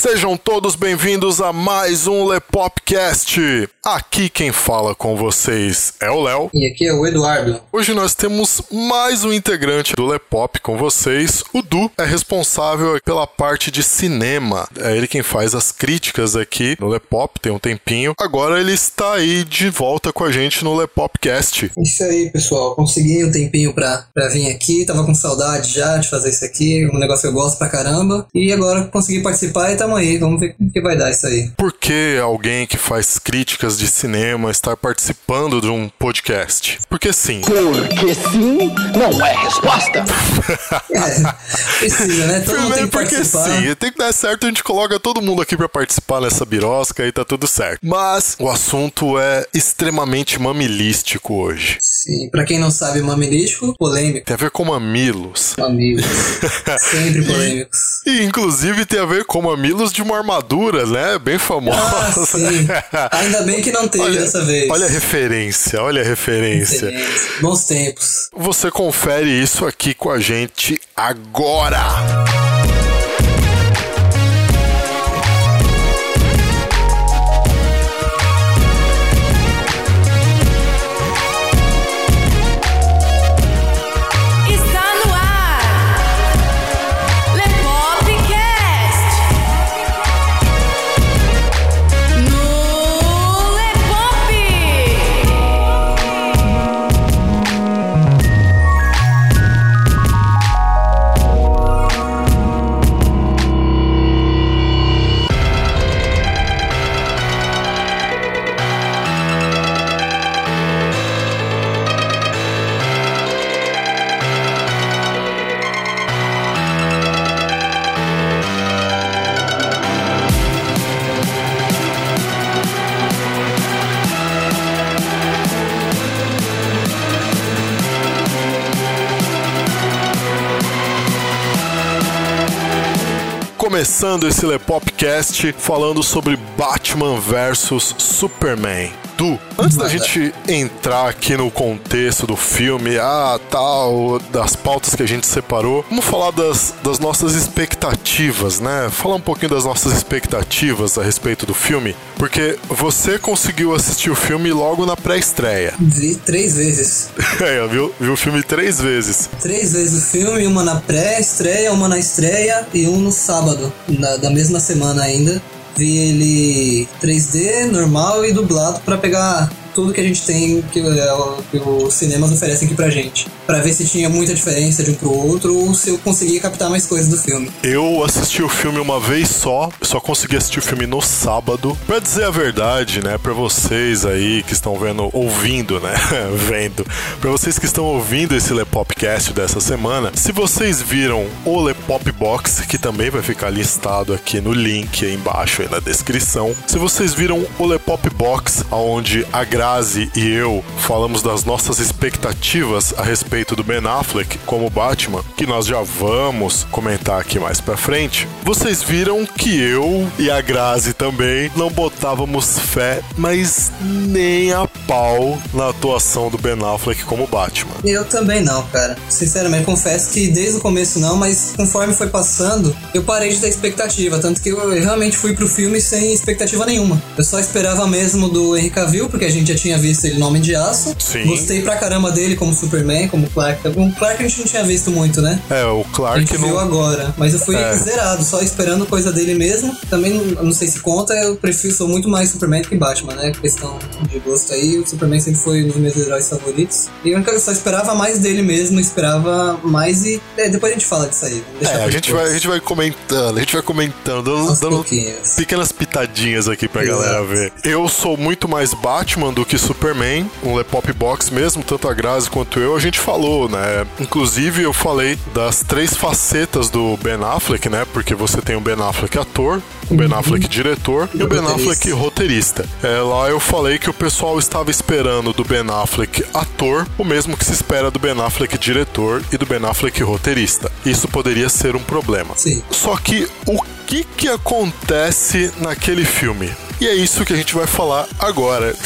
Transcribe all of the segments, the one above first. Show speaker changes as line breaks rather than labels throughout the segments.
Sejam todos bem-vindos a mais um Lepopcast. Aqui quem fala com vocês é o Léo.
E aqui é o Eduardo.
Hoje nós temos mais um integrante do Lepop com vocês. O Du é responsável pela parte de cinema. É ele quem faz as críticas aqui no Lepop, tem um tempinho. Agora ele está aí de volta com a gente no Lepopcast.
Isso aí, pessoal. Consegui um tempinho pra, pra vir aqui. Tava com saudade já de fazer isso aqui. Um negócio que eu gosto pra caramba. E agora consegui participar e tamo aí. Vamos ver o que vai dar isso aí.
Por que alguém que faz críticas de cinema estar participando de um podcast? Porque sim.
Porque sim não é resposta.
É, precisa, né? Todo mundo tem
Primeiro
que
porque
participar.
sim, tem que dar certo, a gente coloca todo mundo aqui pra participar nessa birosca e tá tudo certo. Mas o assunto é extremamente mamilístico hoje.
Sim, pra quem não sabe, mamilístico, polêmico.
Tem a ver com mamilos.
Amigos. Sempre polêmicos.
E inclusive tem a ver com mamilos de uma armadura, né? Bem famosa.
Ah, sim. Ainda bem que não teve
Olha,
dessa vez.
olha a referência, olha a referência.
Excelente. Bons tempos.
Você confere isso aqui com a gente agora. Começando esse Lepopcast falando sobre Batman vs Superman. Du, antes da gente entrar aqui no contexto do filme, ah, tal, das pautas que a gente separou, vamos falar das, das nossas expectativas, né? Falar um pouquinho das nossas expectativas a respeito do filme, porque você conseguiu assistir o filme logo na pré-estreia.
Vi três vezes.
É, viu, viu o filme três vezes.
Três vezes o filme, uma na pré-estreia, uma na estreia e um no sábado, na- da mesma semana ainda. Vi ele 3D, normal e dublado pra pegar tudo que a gente tem que, que os cinemas oferecem aqui pra gente. Pra ver se tinha muita diferença de um pro outro ou se eu conseguia captar mais coisas do filme.
Eu assisti o filme uma vez só, só consegui assistir o filme no sábado. Pra dizer a verdade, né, pra vocês aí que estão vendo, ouvindo, né, vendo, pra vocês que estão ouvindo esse Lepopcast dessa semana, se vocês viram o Lepop Box, que também vai ficar listado aqui no link aí embaixo aí na descrição, se vocês viram o Lepop Box, onde a Grazi e eu falamos das nossas expectativas a respeito do Ben Affleck como Batman, que nós já vamos comentar aqui mais pra frente, vocês viram que eu e a Grazi também não botávamos fé, mas nem a pau na atuação do Ben Affleck como Batman.
Eu também não, cara. Sinceramente, confesso que desde o começo não, mas conforme foi passando, eu parei de ter expectativa. Tanto que eu realmente fui pro filme sem expectativa nenhuma. Eu só esperava mesmo do Henry Cavill, porque a gente já tinha visto ele no Homem de Aço.
Sim.
Gostei pra caramba dele como Superman, como Clark. O Clark a gente não tinha visto muito, né?
É, o
A
Clark
gente viu
não.
agora, mas eu fui
É.
zerado, só esperando coisa dele mesmo. Também não, sei se conta, eu prefiro, sou muito mais Superman do que Batman, né? Questão de gosto aí, o Superman sempre foi um dos meus heróis favoritos. E eu só esperava mais dele mesmo, esperava mais e é, depois a gente fala disso aí.
É, a gente,
depois.
vai, a gente vai comentando, a gente vai comentando, dando, dando pequenas pitadinhas aqui pra
Exato.
galera ver. Eu sou muito mais Batman do que Superman, um Lepop Box mesmo, tanto a Grazi quanto eu, a gente falou, né? Inclusive eu falei das três facetas do Ben Affleck, né? Porque você tem o Ben Affleck ator, o Ben Affleck diretor e o Ben. Affleck roteirista. É, lá eu falei que o pessoal estava esperando do Ben Affleck ator o mesmo que se espera do Ben Affleck diretor e do Ben Affleck roteirista. Isso poderia ser um problema.
Sim.
Só que o que que acontece naquele filme? E é isso que a gente vai falar agora.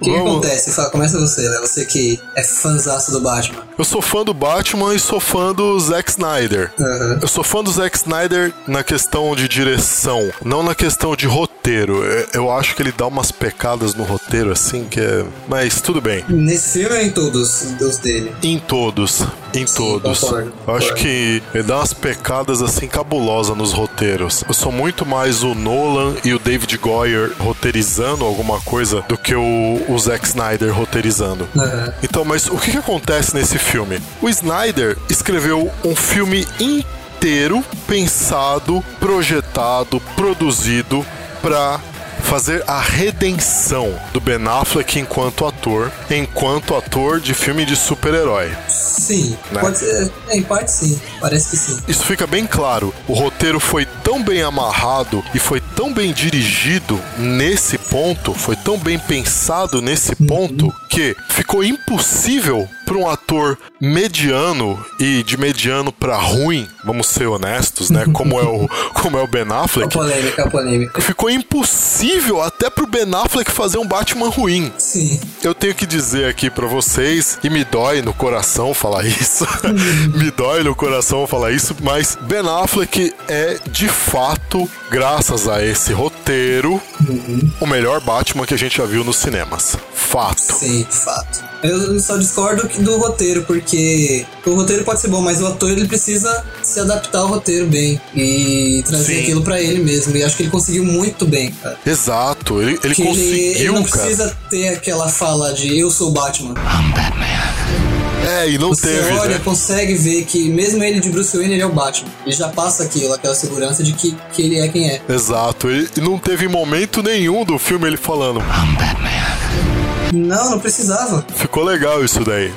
O que, acontece? Fala, começa você, né? Você que é fãzaço do Batman.
Eu sou fã do Batman e sou fã do Zack Snyder.
Aham.
Eu sou fã do Zack Snyder na questão de direção, não na questão de roteiro. Eu acho que ele dá umas pecadas no roteiro, assim, que é. Mas tudo bem.
Nesse filme ou em todos os dele?
Em todos. Em todos.
concordo,
Eu acho
concordo.
que ele dá umas pecadas assim cabulosas nos roteiros. Eu sou muito mais o Nolan e o David Goyer roteirizando alguma coisa do que o, o Zack Snyder roteirizando.
Aham.
Então, mas o que, que acontece nesse filme? O Snyder escreveu um filme inteiro pensado, projetado, produzido pra fazer a redenção do Ben Affleck enquanto ator, enquanto ator de filme de super-herói.
Sim,
Né?
pode ser. Em parte sim, parece que sim.
Isso fica bem claro. O roteiro foi tão bem amarrado e foi tão bem dirigido nesse ponto, foi tão bem pensado nesse ponto que ficou impossível para um ator mediano e de mediano para ruim, vamos ser honestos, né? Como é o como é o Ben Affleck.
polêmica, a polêmica.
Ficou impossível até pro Ben Affleck fazer um Batman ruim.
Sim.
Eu tenho que dizer aqui pra vocês, e me dói no coração falar isso, me dói no coração falar isso, mas Ben Affleck é de fato, graças a esse roteiro, o melhor Batman que a gente já viu nos cinemas. Fato.
Sim, fato. Eu só discordo que- do roteiro, porque o roteiro pode ser bom, mas o ator ele precisa se adaptar ao roteiro bem e trazer
Sim.
aquilo pra ele mesmo. E acho que ele conseguiu muito bem, cara.
Exato, ele, ele
Que ele, ele
conseguiu,
não
cara.
precisa ter aquela fala de eu sou o Batman.
É, e não
Você
teve,
olha,
né?
consegue ver que mesmo ele de Bruce Wayne, ele é o Batman. Ele já passa aquilo, aquela segurança de que, que ele é quem é.
Exato, e e não teve momento nenhum do filme ele falando.
Não, não precisava.
Ficou legal isso daí.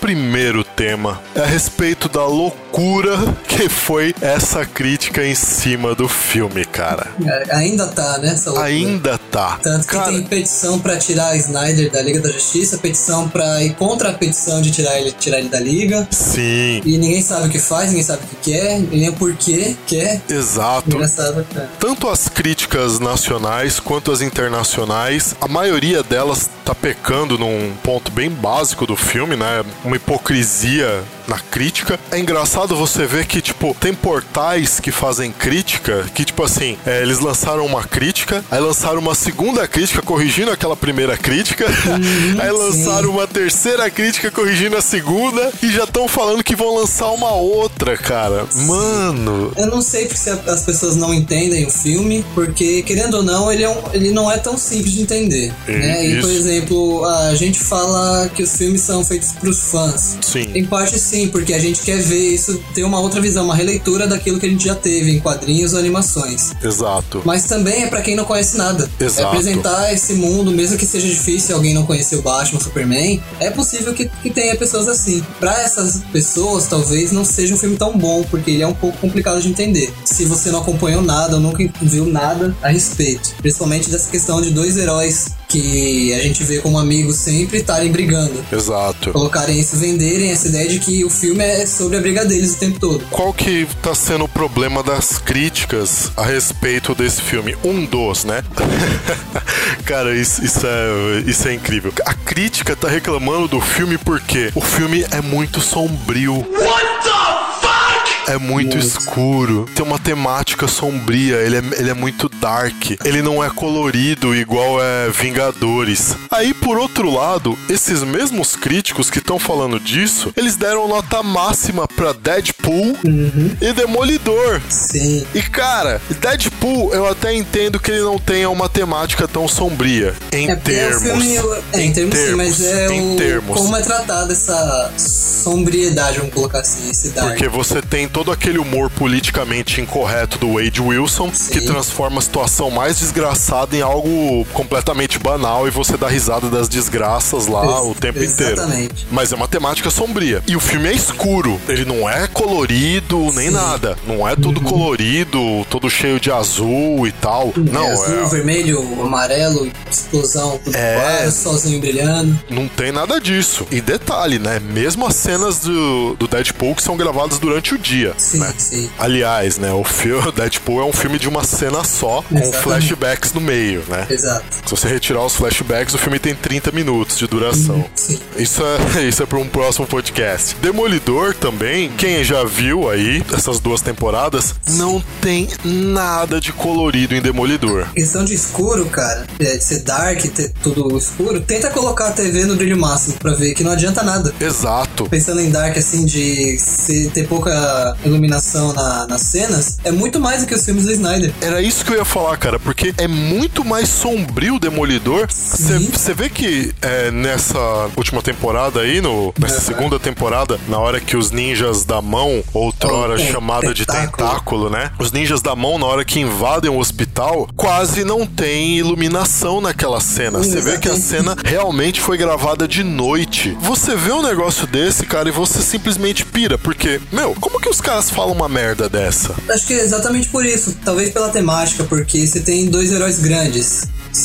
Primeiro tema é a respeito da loucura que foi essa crítica em cima do filme, cara.
É, Ainda tá, né? Essa loucura.
Ainda tá.
Tanto que
cara,
tem petição pra tirar Snyder da Liga da Justiça, petição pra ir contra a petição de tirar ele, tirar ele da Liga.
Sim,
E ninguém sabe o que faz, ninguém sabe o que quer, nem o porquê quer.
exato.
Engraçado, cara.
Tanto as críticas nacionais quanto as internacionais, a maioria delas tá pecando num ponto bem básico do filme, né? Uma hipocrisia hipocrisia na crítica. É engraçado você ver que, tipo, tem portais que fazem crítica, que, tipo assim, é, eles lançaram uma crítica, aí lançaram uma segunda crítica corrigindo aquela primeira crítica, aí lançaram uma terceira crítica corrigindo a segunda, e já estão falando que vão lançar uma outra, cara. Mano,
Eu não sei se as pessoas não entendem o filme, porque, querendo ou não, ele, é um- ele não é tão simples de entender.
E-
né? E, por exemplo, a gente fala que os filmes são feitos pros fãs.
Sim.
Em parte sim, porque a gente quer ver isso, ter uma outra visão, uma releitura daquilo que a gente já teve em quadrinhos ou animações.
exato.
Mas também é pra quem não conhece nada.
Exato.
É apresentar esse mundo, mesmo que seja difícil alguém não conhecer o Batman, o Superman, é possível que, que tenha pessoas assim. Pra essas pessoas, talvez não seja um filme tão bom, porque ele é um pouco complicado de entender. Se você não acompanhou nada ou nunca viu nada a respeito. Principalmente dessa questão de dois heróis que a gente vê como amigos sempre estarem brigando.
Exato.
Colocarem isso, venderem essa ideia de que o filme é sobre a briga deles o tempo todo.
Qual que tá sendo o problema das críticas a respeito desse filme? Um dos, né? Cara, isso, isso é, isso é incrível. A crítica tá reclamando do filme porque o filme é muito sombrio. É muito escuro, tem uma temática sombria, ele é, ele é muito dark, ele não é colorido igual é Vingadores. Aí, por outro lado, esses mesmos críticos que estão falando disso, eles deram nota máxima pra Deadpool e Demolidor.
Sim.
E cara, Deadpool eu até entendo que ele não tenha uma temática tão sombria em
É porque
termos.
o filme. É, em, termos, sim, mas é
em
o.
termos.
Como é tratada essa sombriedade, vamos colocar assim, esse dark.
Porque você tem todo aquele humor politicamente incorreto do Wade Wilson,
Sim.
que transforma a situação mais desgraçada em algo completamente banal e você dá risada das desgraças lá
Ex-
o tempo inteiro.
exatamente.
Mas é uma temática sombria. E o filme é escuro. Ele não é colorido nem
Sim. Uhum.
nada. Não é todo colorido, todo cheio de azul e tal. Não,
é azul,
é,
vermelho, amarelo, explosão, tudo
É.
claro, solzinho brilhando.
não tem nada disso. E detalhe, né? Mesmo as cenas do, do Deadpool que são gravadas durante o dia.
Sim,
né?
sim.
Aliás, né, o filme Deadpool é um filme de uma cena só, com
Exatamente.
flashbacks no meio, né?
Exato.
Se você retirar os flashbacks, o filme tem 30 minutos de duração.
Sim.
Isso é, isso é para um próximo podcast. Demolidor também, quem já viu aí essas duas temporadas, não tem nada de colorido em Demolidor.
Questão de escuro, cara, é, de ser dark, ter tudo escuro, tenta colocar a TV no brilho máximo pra ver que não adianta nada.
Exato.
Pensando em dark, assim, de ter pouca iluminação na- nas cenas, é muito mais do que os filmes do Snyder.
Era isso que eu ia falar, cara, porque é muito mais sombrio o Demolidor. Você vê que é, nessa última temporada aí, no, nessa
Uhum.
segunda temporada, na hora que os ninjas da mão, outrora
Oh, é,
chamada de
tentáculo.
tentáculo, né? Os ninjas da mão, na hora que invadem o hospital, quase não tem iluminação naquela cena. Você vê que a cena realmente foi gravada de noite. Você vê um negócio desse, cara, e você simplesmente pira, porque, meu, como que os caras falam uma merda dessa?
Acho que é exatamente por isso. Talvez pela temática, porque você tem dois heróis grandes.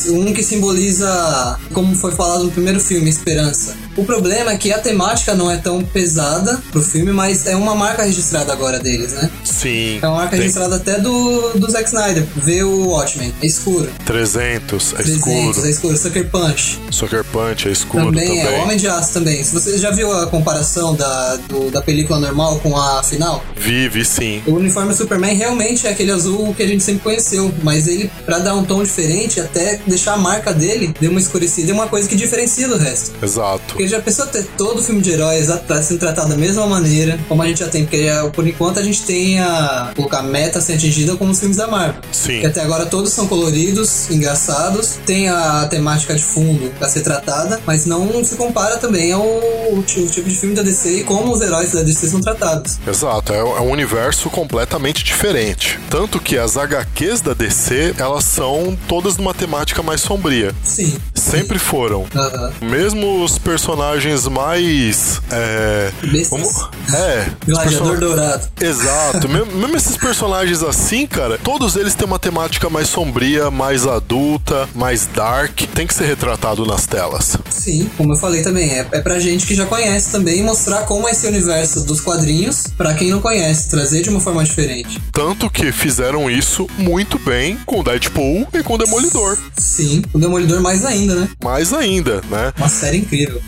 Um que simboliza, como foi falado no primeiro filme, esperança. O problema é que a temática não é tão pesada pro filme, mas é uma marca registrada agora deles, né?
Sim.
É uma marca
tem
registrada até do, do Zack Snyder. Vê o Watchmen, é escuro.
300, é
300,
escuro.
é escuro. Sucker Punch.
Sucker Punch é escuro
Também,
também.
é Homem de Aço também. Se você já viu a comparação da, do- da película normal com a final,
Vive, sim.
o uniforme do Superman realmente é aquele azul que a gente sempre conheceu, mas ele, pra dar um tom diferente, até deixar a marca dele, deu uma escurecida, é uma coisa que diferencia do resto.
Exato.
Porque já pensou ter todo o filme de heróis sendo tratado da mesma maneira, como a gente já tem, porque é, por enquanto a gente tem a, colocar a meta a ser atingida como os filmes da Marvel.
Sim.
Que até agora todos são coloridos, engraçados, tem a temática de fundo pra ser tratada, mas não se compara também ao o ti- o tipo de filme da DC e como os heróis da DC são tratados.
Exato, é, é um universo completamente diferente. Tanto que as HQs da DC, elas são todas numa temática mais sombria.
Sim.
Sempre foram.
Aham.
Mesmo os personagens mais. É. Como, é.
Gladiador Dourado.
Exato. mesmo, mesmo esses personagens assim, cara, todos eles têm uma temática mais sombria, mais adulta, mais dark. Tem que ser retratado nas telas.
Sim, como eu falei também, é, é pra gente que já conhece também mostrar como é esse universo dos quadrinhos pra quem não conhece, trazer de uma forma diferente.
Tanto que fizeram isso muito bem com Deadpool e com Demolidor.
Sim, o Demolidor mais ainda, né?
Mais ainda, né?
Uma série incrível.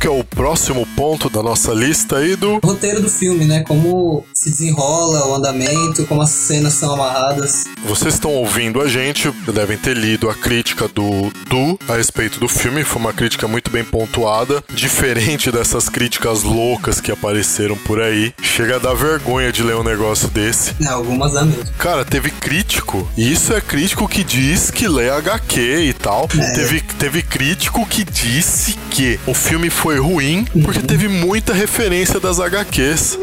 Que é o próximo ponto da nossa lista aí do
O roteiro do filme, né? Como se desenrola o andamento, como as cenas são amarradas.
Vocês estão ouvindo a gente, devem ter lido a crítica do Du a respeito do filme. Foi uma crítica muito bem pontuada, diferente dessas críticas loucas que apareceram por aí. Chega a dar vergonha de ler um negócio desse.
É, algumas dá mesmo.
Cara, teve crítico, e isso é crítico que diz que lê HQ e tal.
É.
Teve, teve crítico que disse que o filme foi ruim porque teve muita referência das HQs.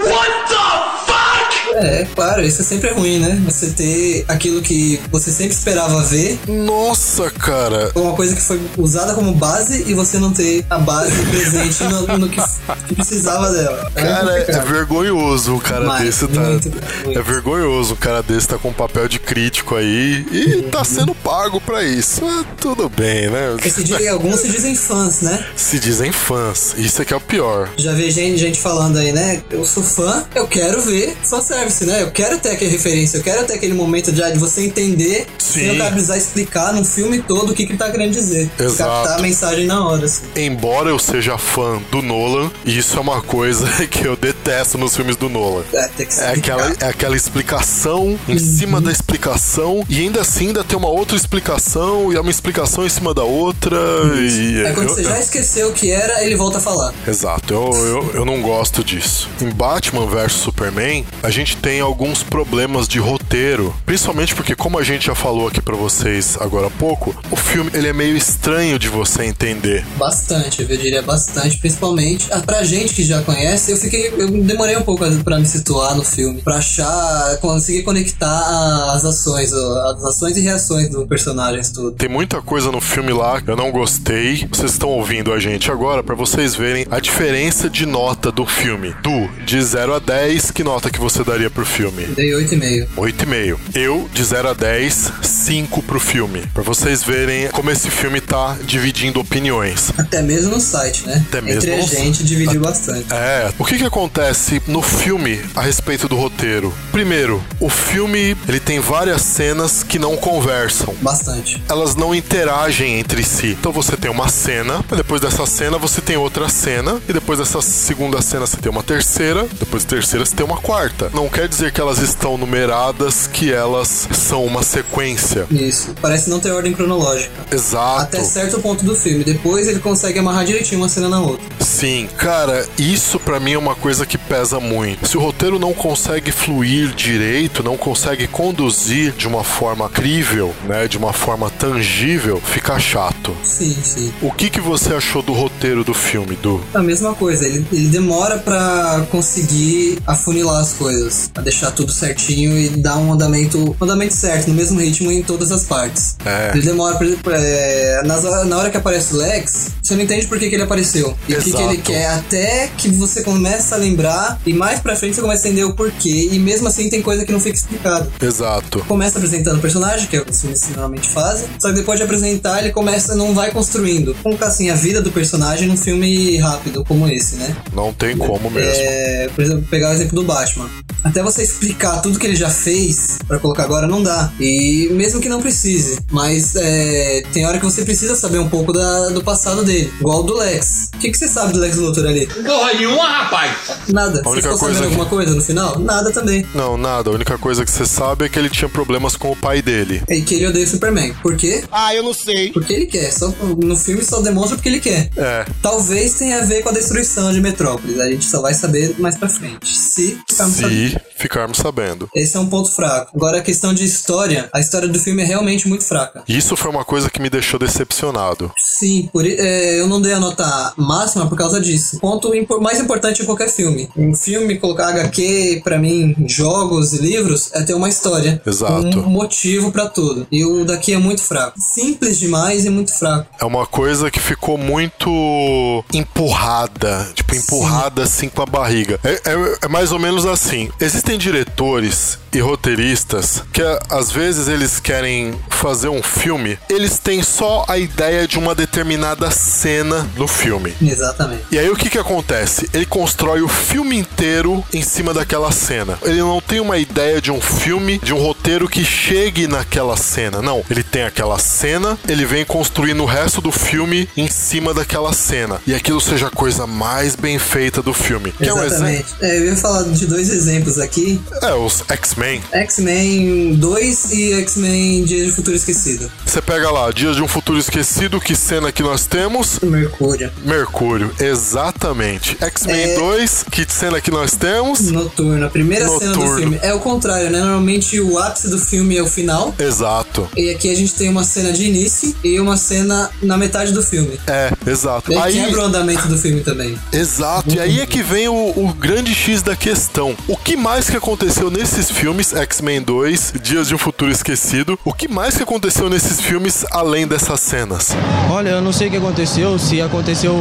É, claro, isso é sempre ruim, né? Você ter aquilo que você sempre esperava ver,
Nossa, cara,
uma coisa que foi usada como base e você não ter a base presente no, no que, que precisava dela. É
Cara, é, vergonhoso um cara
Mas,
desse, tá?
muito,
É
muito.
vergonhoso um cara desse tá com papel de crítico aí e tá sendo pago pra isso. É, tudo bem, né?
Diz- alguns se dizem fãs, né?
Se dizem fãs, isso é que é o pior.
Já vi gente, gente falando aí, né? Eu sou fã, eu quero ver fanservice, né? Eu quero ter aquela referência, eu quero ter aquele momento já de você entender
Sim.
sem cara precisar explicar num filme todo o que, que ele tá querendo dizer.
Exato.
Captar a mensagem na hora, assim.
Embora eu seja fã do Nolan, isso é uma coisa que eu detesto nos filmes do Nolan.
É, tem que
É aquela, é aquela explicação em cima da explicação, e ainda assim ainda tem uma outra explicação, e é uma explicação em cima da outra. E
Aí quando
eu-
você já esqueceu o que era, ele volta a falar.
Exato, eu, eu, eu não gosto disso. Em Batman vs Superman, a gente tem alguns problemas de roteiro, principalmente porque, como a gente já falou aqui pra vocês agora há pouco, o filme ele é meio estranho de você entender.
Bastante, eu diria bastante, principalmente. Ah, pra gente que já conhece, eu fiquei. Eu demorei um pouco pra me situar no filme. Pra achar. conseguir conectar as ações, as ações e reações dos personagens tudo.
Tem muita coisa no filme lá que eu não gostei. Vocês estão ouvindo a gente agora pra vocês verem a diferença de nota do filme. Du, de 0 a 10, que nota que você daria daria pro filme?
Dei 8,5.
8,5. Eu, de 0 a 10, 5 pro filme. Pra vocês verem como esse filme tá dividindo opiniões.
Até mesmo no site, né?
Até mesmo
Entre a gente dividiu bastante.
É, o que que acontece no filme a respeito do roteiro? Primeiro, o filme ele tem várias cenas que não conversam.
Bastante.
Elas não interagem entre si. Então você tem uma cena, depois dessa cena você tem outra cena, e depois dessa segunda cena você tem uma terceira, depois da terceira você tem uma quarta. Não quer dizer que elas estão numeradas, que elas são uma sequência.
Isso. Parece não ter ordem cronológica.
Exato.
Até certo ponto do filme. Depois ele consegue amarrar direitinho uma cena na outra.
Sim, cara, isso pra mim é uma coisa que pesa muito. Se o roteiro não consegue fluir direito, não consegue conduzir de uma forma crível, né, de uma forma tangível, fica chato.
Sim, sim.
O que que você achou do roteiro do filme, Du?
A mesma coisa, ele, ele demora pra conseguir afunilar as coisas, pra deixar tudo certinho e dar um andamento, um andamento certo, no mesmo ritmo em todas as partes.
É.
Ele demora, por exemplo, é, nas na hora que aparece o Lex, você não entende por que, que ele apareceu e o que, que ele quer, até que você começa a lembrar e mais pra frente você começa a entender o porquê e mesmo assim tem coisa que não fica explicado.
Exato.
Começa apresentando o personagem, que é o que os filmes normalmente fazem, só que depois de apresentar, ele começa, não vai construindo. Como assim, a vida do personagem num filme rápido como esse, né?
Não tem como mesmo.
É, por exemplo, pegar o exemplo do Batman. Até você explicar tudo que ele já fez pra colocar agora não dá. E mesmo que não precise, mas é, tem hora que você precisa saber um pouco da- do passado dele. Igual o do Lex. O que, que você sabe do Lex Luthor ali?
Porra nenhuma, rapaz!
Nada.
A
Você
única
ficou
coisa
sabendo
que-
alguma coisa no final? Nada também.
Não, nada. A única coisa que você sabe é que ele tinha problemas com o pai dele.
É que ele odeia o Superman. Por quê?
Ah, eu não sei.
Porque ele quer. Só, no filme só demonstra porque ele quer.
É.
Talvez tenha a ver com a destruição de Metrópolis. A gente só vai saber mais pra frente. Se ficarmos sabendo.
Ficarmos sabendo.
Esse é um ponto fraco. Agora, a questão de história, a história do filme é realmente muito fraca.
Isso foi uma coisa que me deixou decepcionado.
Sim, por, é, eu não dei a nota máxima por causa disso. Ponto impo- mais importante em qualquer filme. Um filme, colocar HQ, pra mim, jogos e livros, é ter uma história.
Exato.
Um motivo pra tudo. E o daqui é muito fraco. Simples demais e muito fraco.
É uma coisa que ficou muito empurrada, tipo, empurrada assim com a barriga. É, é- é mais ou menos assim. Existem diretores e roteiristas que às vezes eles querem fazer um filme, eles têm só a ideia de uma determinada cena no filme.
Exatamente.
E aí o que que acontece? Ele constrói o filme inteiro em cima daquela cena. Ele não tem uma ideia de um filme, de um roteiro que chegue naquela cena. Não, ele tem aquela cena, ele vem construindo o resto do filme em cima daquela cena. E aquilo seja a coisa mais bem feita do filme. Quer um exemplo?
Exatamente. É, eu ia falar de dois exemplos aqui.
É, os X-Men.
X-Men 2 e X-Men Dia de Futuro Esquecido.
Você pega lá, Dias de um Futuro Esquecido, que cena que nós temos?
Mercúrio.
Mercúrio, exatamente. X-Men
É.
2, que cena que nós temos?
Noturno. A primeira cena do
Noturno.
filme. É o contrário, né? Normalmente o ápice do filme é o final.
Exato.
E aqui a gente tem uma cena de início e uma cena na metade do filme.
É, exato.
E aí quebra o andamento do filme também.
exato. E aí é que vem o, o grande X da questão. O que mais que aconteceu nesses filmes, X-Men 2, Dias de um Futuro Esquecido, o que mais que aconteceu nesses filmes além dessas cenas?
Olha, eu não sei o que aconteceu, se aconteceu,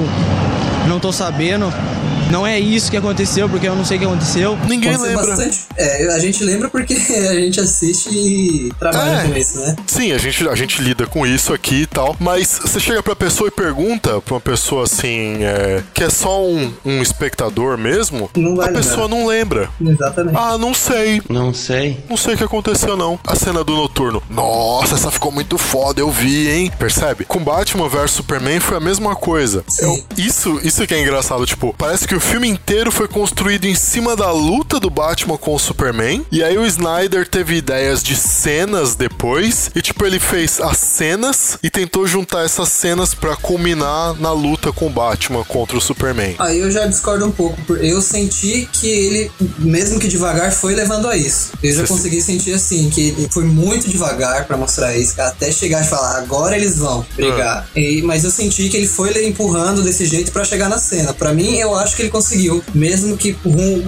não tô sabendo. Não é isso que aconteceu, porque eu não sei o que aconteceu.
Ninguém
Pode
lembra.
bastante. É, a gente lembra porque a gente assiste e trabalha
É.
com isso, né?
Sim, a gente, a gente lida com isso aqui e tal, mas você chega pra pessoa e pergunta pra uma pessoa assim, é, que é só um, um espectador mesmo,
Não vai
a
lembrar.
pessoa não lembra.
Exatamente.
Ah, não sei.
Não sei.
Não sei o que aconteceu, não. A cena do noturno. Nossa, essa ficou muito foda, eu vi, hein? Percebe? Com Batman vs Superman foi a mesma coisa.
Sim.
Eu- isso, isso que é engraçado, tipo, parece que o filme inteiro foi construído em cima da luta do Batman com o Superman. E aí o Snyder teve ideias de cenas depois. E, tipo, ele fez as cenas e tentou juntar essas cenas pra culminar na luta com o Batman contra o Superman.
Aí eu já discordo um pouco. por- Eu senti que ele, mesmo que devagar, foi levando a isso. Eu já
Você-
consegui sentir assim, que ele foi muito devagar pra mostrar isso, até chegar e falar, agora eles vão brigar.
Ah.
E- mas eu senti que ele foi empurrando desse jeito pra chegar na cena. Pra mim, eu acho que ele conseguiu, mesmo que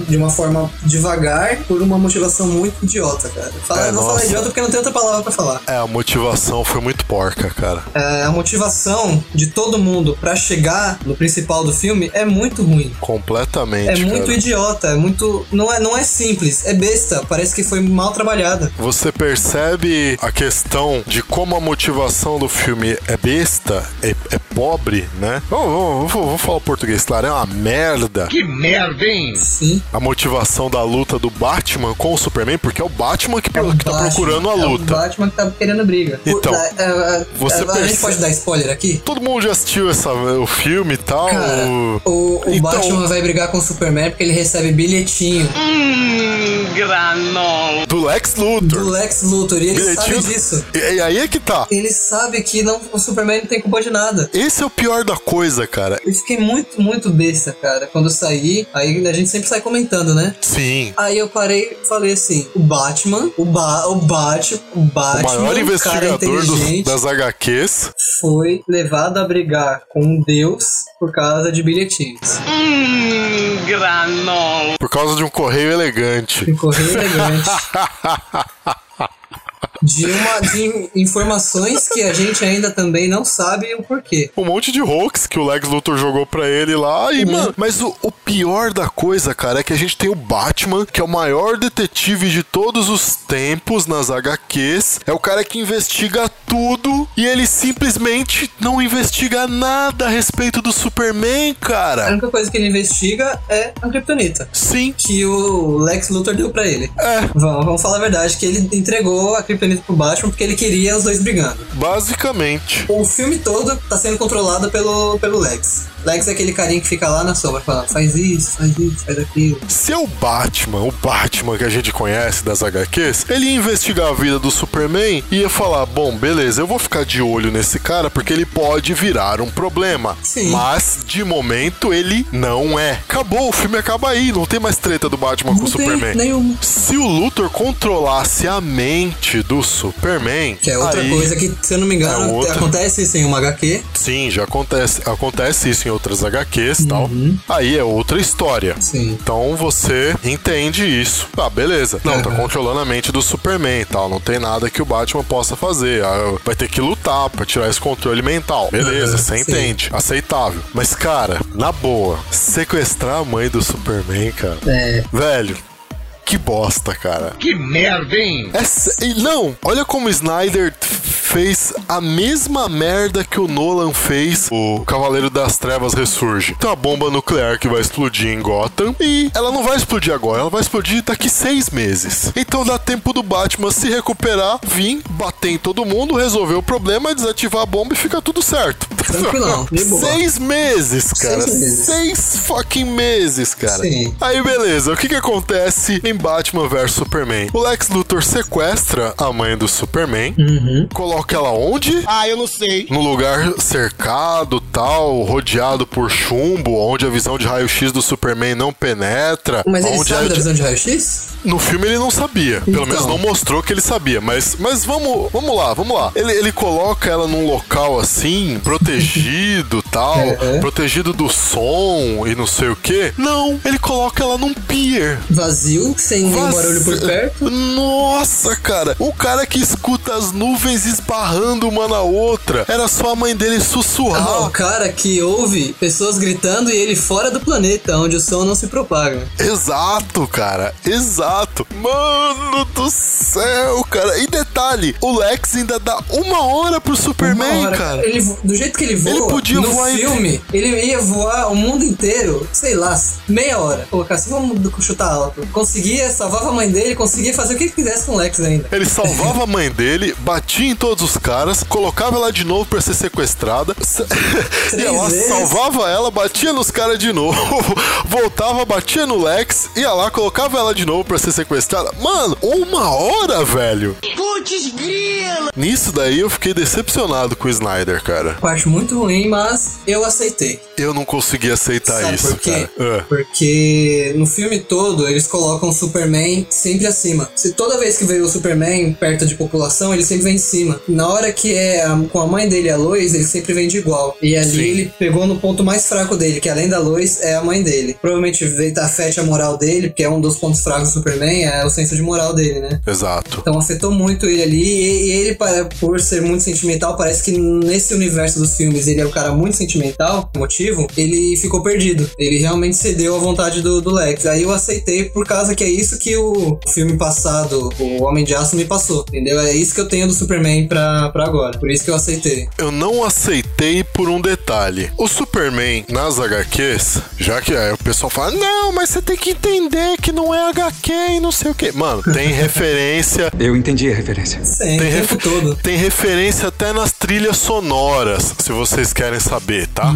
de uma forma devagar por uma motivação muito idiota, cara. Fala,
É,
eu vou falar
nossa.
idiota porque não tem outra palavra pra falar.
É, a motivação foi muito porca, cara.
É, a motivação de todo mundo pra chegar no principal do filme é muito ruim.
Completamente,
É muito
cara.
idiota, é muito. Não é, não é simples, é besta. Parece que foi mal trabalhada.
Você percebe a questão de como a motivação do filme é besta, é, é pobre, né? Vamos, vamos, vamos, vamos falar português, claro, é uma merda.
Que merda, hein?
Sim.
A motivação da luta do Batman com o Superman, porque é o Batman que, pro- que tá
Batman,
procurando a
É
luta.
o Batman que tá querendo briga.
Então,
O- é, é,
você
a, a gente pode dar spoiler aqui?
Todo mundo já assistiu essa, o filme e tal.
Cara, o, o
Então-
Batman vai brigar com o Superman porque ele recebe bilhetinho
Hum, granola.
Do Lex
do
Luthor.
Lex Luthor e ele
Bilhetinho-
sabe disso.
E, e aí é que tá.
Ele sabe que não, o Superman não tem culpa de nada.
Esse é o pior da coisa, cara.
Eu fiquei muito, muito besta, cara. Quando eu saí, aí a gente sempre sai comentando, né?
Sim.
Aí eu parei e falei assim: o Batman, o, ba o Batman, o
O
Batman,
maior
cara
investigador dos-
inteligente,
das HQs.
foi levado a brigar com Deus por causa de bilhetinhos.
Hum, granola.
Por causa de um correio elegante.
Um correio elegante. De, uma, de informações que a gente ainda também não sabe o porquê.
Um monte de hoax que o Lex Luthor jogou pra ele lá. E, mano, mas o, o pior da coisa, cara, é que a gente tem o Batman, que é o maior detetive de todos os tempos nas HQs. É o cara que investiga tudo e ele simplesmente não investiga nada a respeito do Superman,
A
cara.
única coisa que ele investiga é a Kryptonita.
Sim.
Que o Lex Luthor deu pra ele.
É,
Vamos, vamos falar a verdade, que ele entregou a Kryptonita pro Batman porque ele queria os dois brigando.
basicamente.
O filme todo tá sendo controlado pelo, pelo Lex. Lex é aquele carinha que fica lá na sombra falando, faz isso, faz isso, faz aquilo.
Se é o Batman, o Batman que a gente conhece das HQs, ele ia investigar a vida do Superman e ia falar: bom, beleza, eu vou ficar de olho nesse cara porque ele pode virar um problema.
Sim.
Mas, de momento, ele não é. Acabou, o filme acaba aí, não tem mais treta do Batman com o
Não tem
Superman.
nenhuma.
Se o Luthor controlasse a mente do Superman.
Que é outra
aí-
coisa que, se eu não me
É
engano,
outra.
acontece isso em uma HQ.
Sim, já acontece, acontece isso em outras HQs e tal. Aí é outra história.
Uhum. Sim.
Então você entende isso. Ah, beleza. Não, tá
Uhum.
controlando a mente do Superman e tal. Não tem nada que o Batman possa fazer. Ah, Vai ter que lutar pra tirar esse controle mental. Beleza,
Uhum,
você
sim.
entende. Aceitável. Mas, cara, na boa, sequestrar a mãe do Superman, cara.
É.
Velho. Que bosta, cara.
Que merda, hein?
Sé- e não, olha como o Snyder fez a mesma merda que o Nolan fez o Cavaleiro das Trevas Ressurge. Tem uma bomba nuclear que vai explodir em Gotham e ela não vai explodir agora, ela vai explodir daqui seis meses. Então dá tempo do Batman se recuperar, vir, bater em todo mundo, resolver o problema, desativar a bomba e fica tudo certo.
Tranquilão.
Seis meses, cara.
Seis meses.
Seis fucking meses, cara.
Sim.
Aí beleza, o que que acontece em Batman vs Superman? O Lex Luthor sequestra a mãe do Superman,
Uhum.
coloca ela onde?
Ah, eu não sei.
No lugar cercado, tal, rodeado por chumbo, onde a visão de raio-x do Superman não penetra.
Mas ele
onde
sabe
a-
da visão de raio-x?
no filme ele não sabia. Pelo
Então.
menos não mostrou que ele sabia. Mas, mas vamos, vamos lá, vamos lá. Ele, ele coloca ela num local assim, protegido tal,
É.
protegido do som e não sei o que. Não, ele coloca ela num pier.
Vazio, sem nenhum
Vaz-
barulho por perto.
Nossa, cara. O cara que escuta as nuvens esbarrando uma na outra. Era só a mãe dele sussurrar.
Ah, o cara que ouve pessoas gritando e ele fora do planeta, onde o som não se propaga.
Exato, cara. Exato. Mano do céu, cara. E detalhe, o Lex ainda dá uma hora pro Superman,
hora,
cara.
Ele, do jeito que ele voa,
Ele podia
no
voar em-
filme, ele ia voar o mundo inteiro, sei lá, meia hora. Cara, se vamos chutar alto. Conseguia, salvava a mãe dele, conseguia fazer o que ele quisesse com o Lex ainda.
Ele salvava a mãe dele, batia em todos os caras, colocava ela de novo pra ser sequestrada. ia lá,
vezes.
salvava ela, batia nos caras de novo, voltava, batia no Lex, ia lá, colocava ela de novo pra ser sequestrada. Mano, uma hora, velho.
Putz grila!
Nisso daí eu fiquei decepcionado com o Snyder, cara.
Parte acho muito ruim, mas eu aceitei.
Eu não consegui aceitar
Sabe
isso,
por quê?
cara. Ah.
Porque no filme todo eles colocam o Superman sempre acima. Se toda vez que veio o Superman perto de população, ele sempre vem de cima. Na hora que é a- com a mãe dele, a Lois, ele sempre vem de igual. E ali
Sim.
ele pegou no ponto mais fraco dele, que além da Lois é a mãe dele. Provavelmente veio afete a moral dele, porque é um dos pontos fracos do Superman, é o senso de moral dele, né?
Exato.
Então afetou muito ele ali. E, e ele, por ser muito sentimental, parece que nesse universo dos filmes ele é um cara muito sentimental, motivo, ele ficou perdido. Ele realmente cedeu à vontade do, do Lex. Aí eu aceitei por causa que é isso que o filme passado, o Homem de Aço, me passou. Entendeu? É isso que eu tenho do Superman pra, pra agora. Por isso que eu aceitei.
Eu não aceitei por um detalhe. O Superman nas HQs, já que aí o pessoal fala, não, mas você tem que entender que não é HQ e não sei o que. Mano, tem referência.
Eu entendi a referência.
Sempre,
Tem,
o tempo
refer-
todo.
tem referência até nas trilhas sonoras, se vocês querem saber, tá?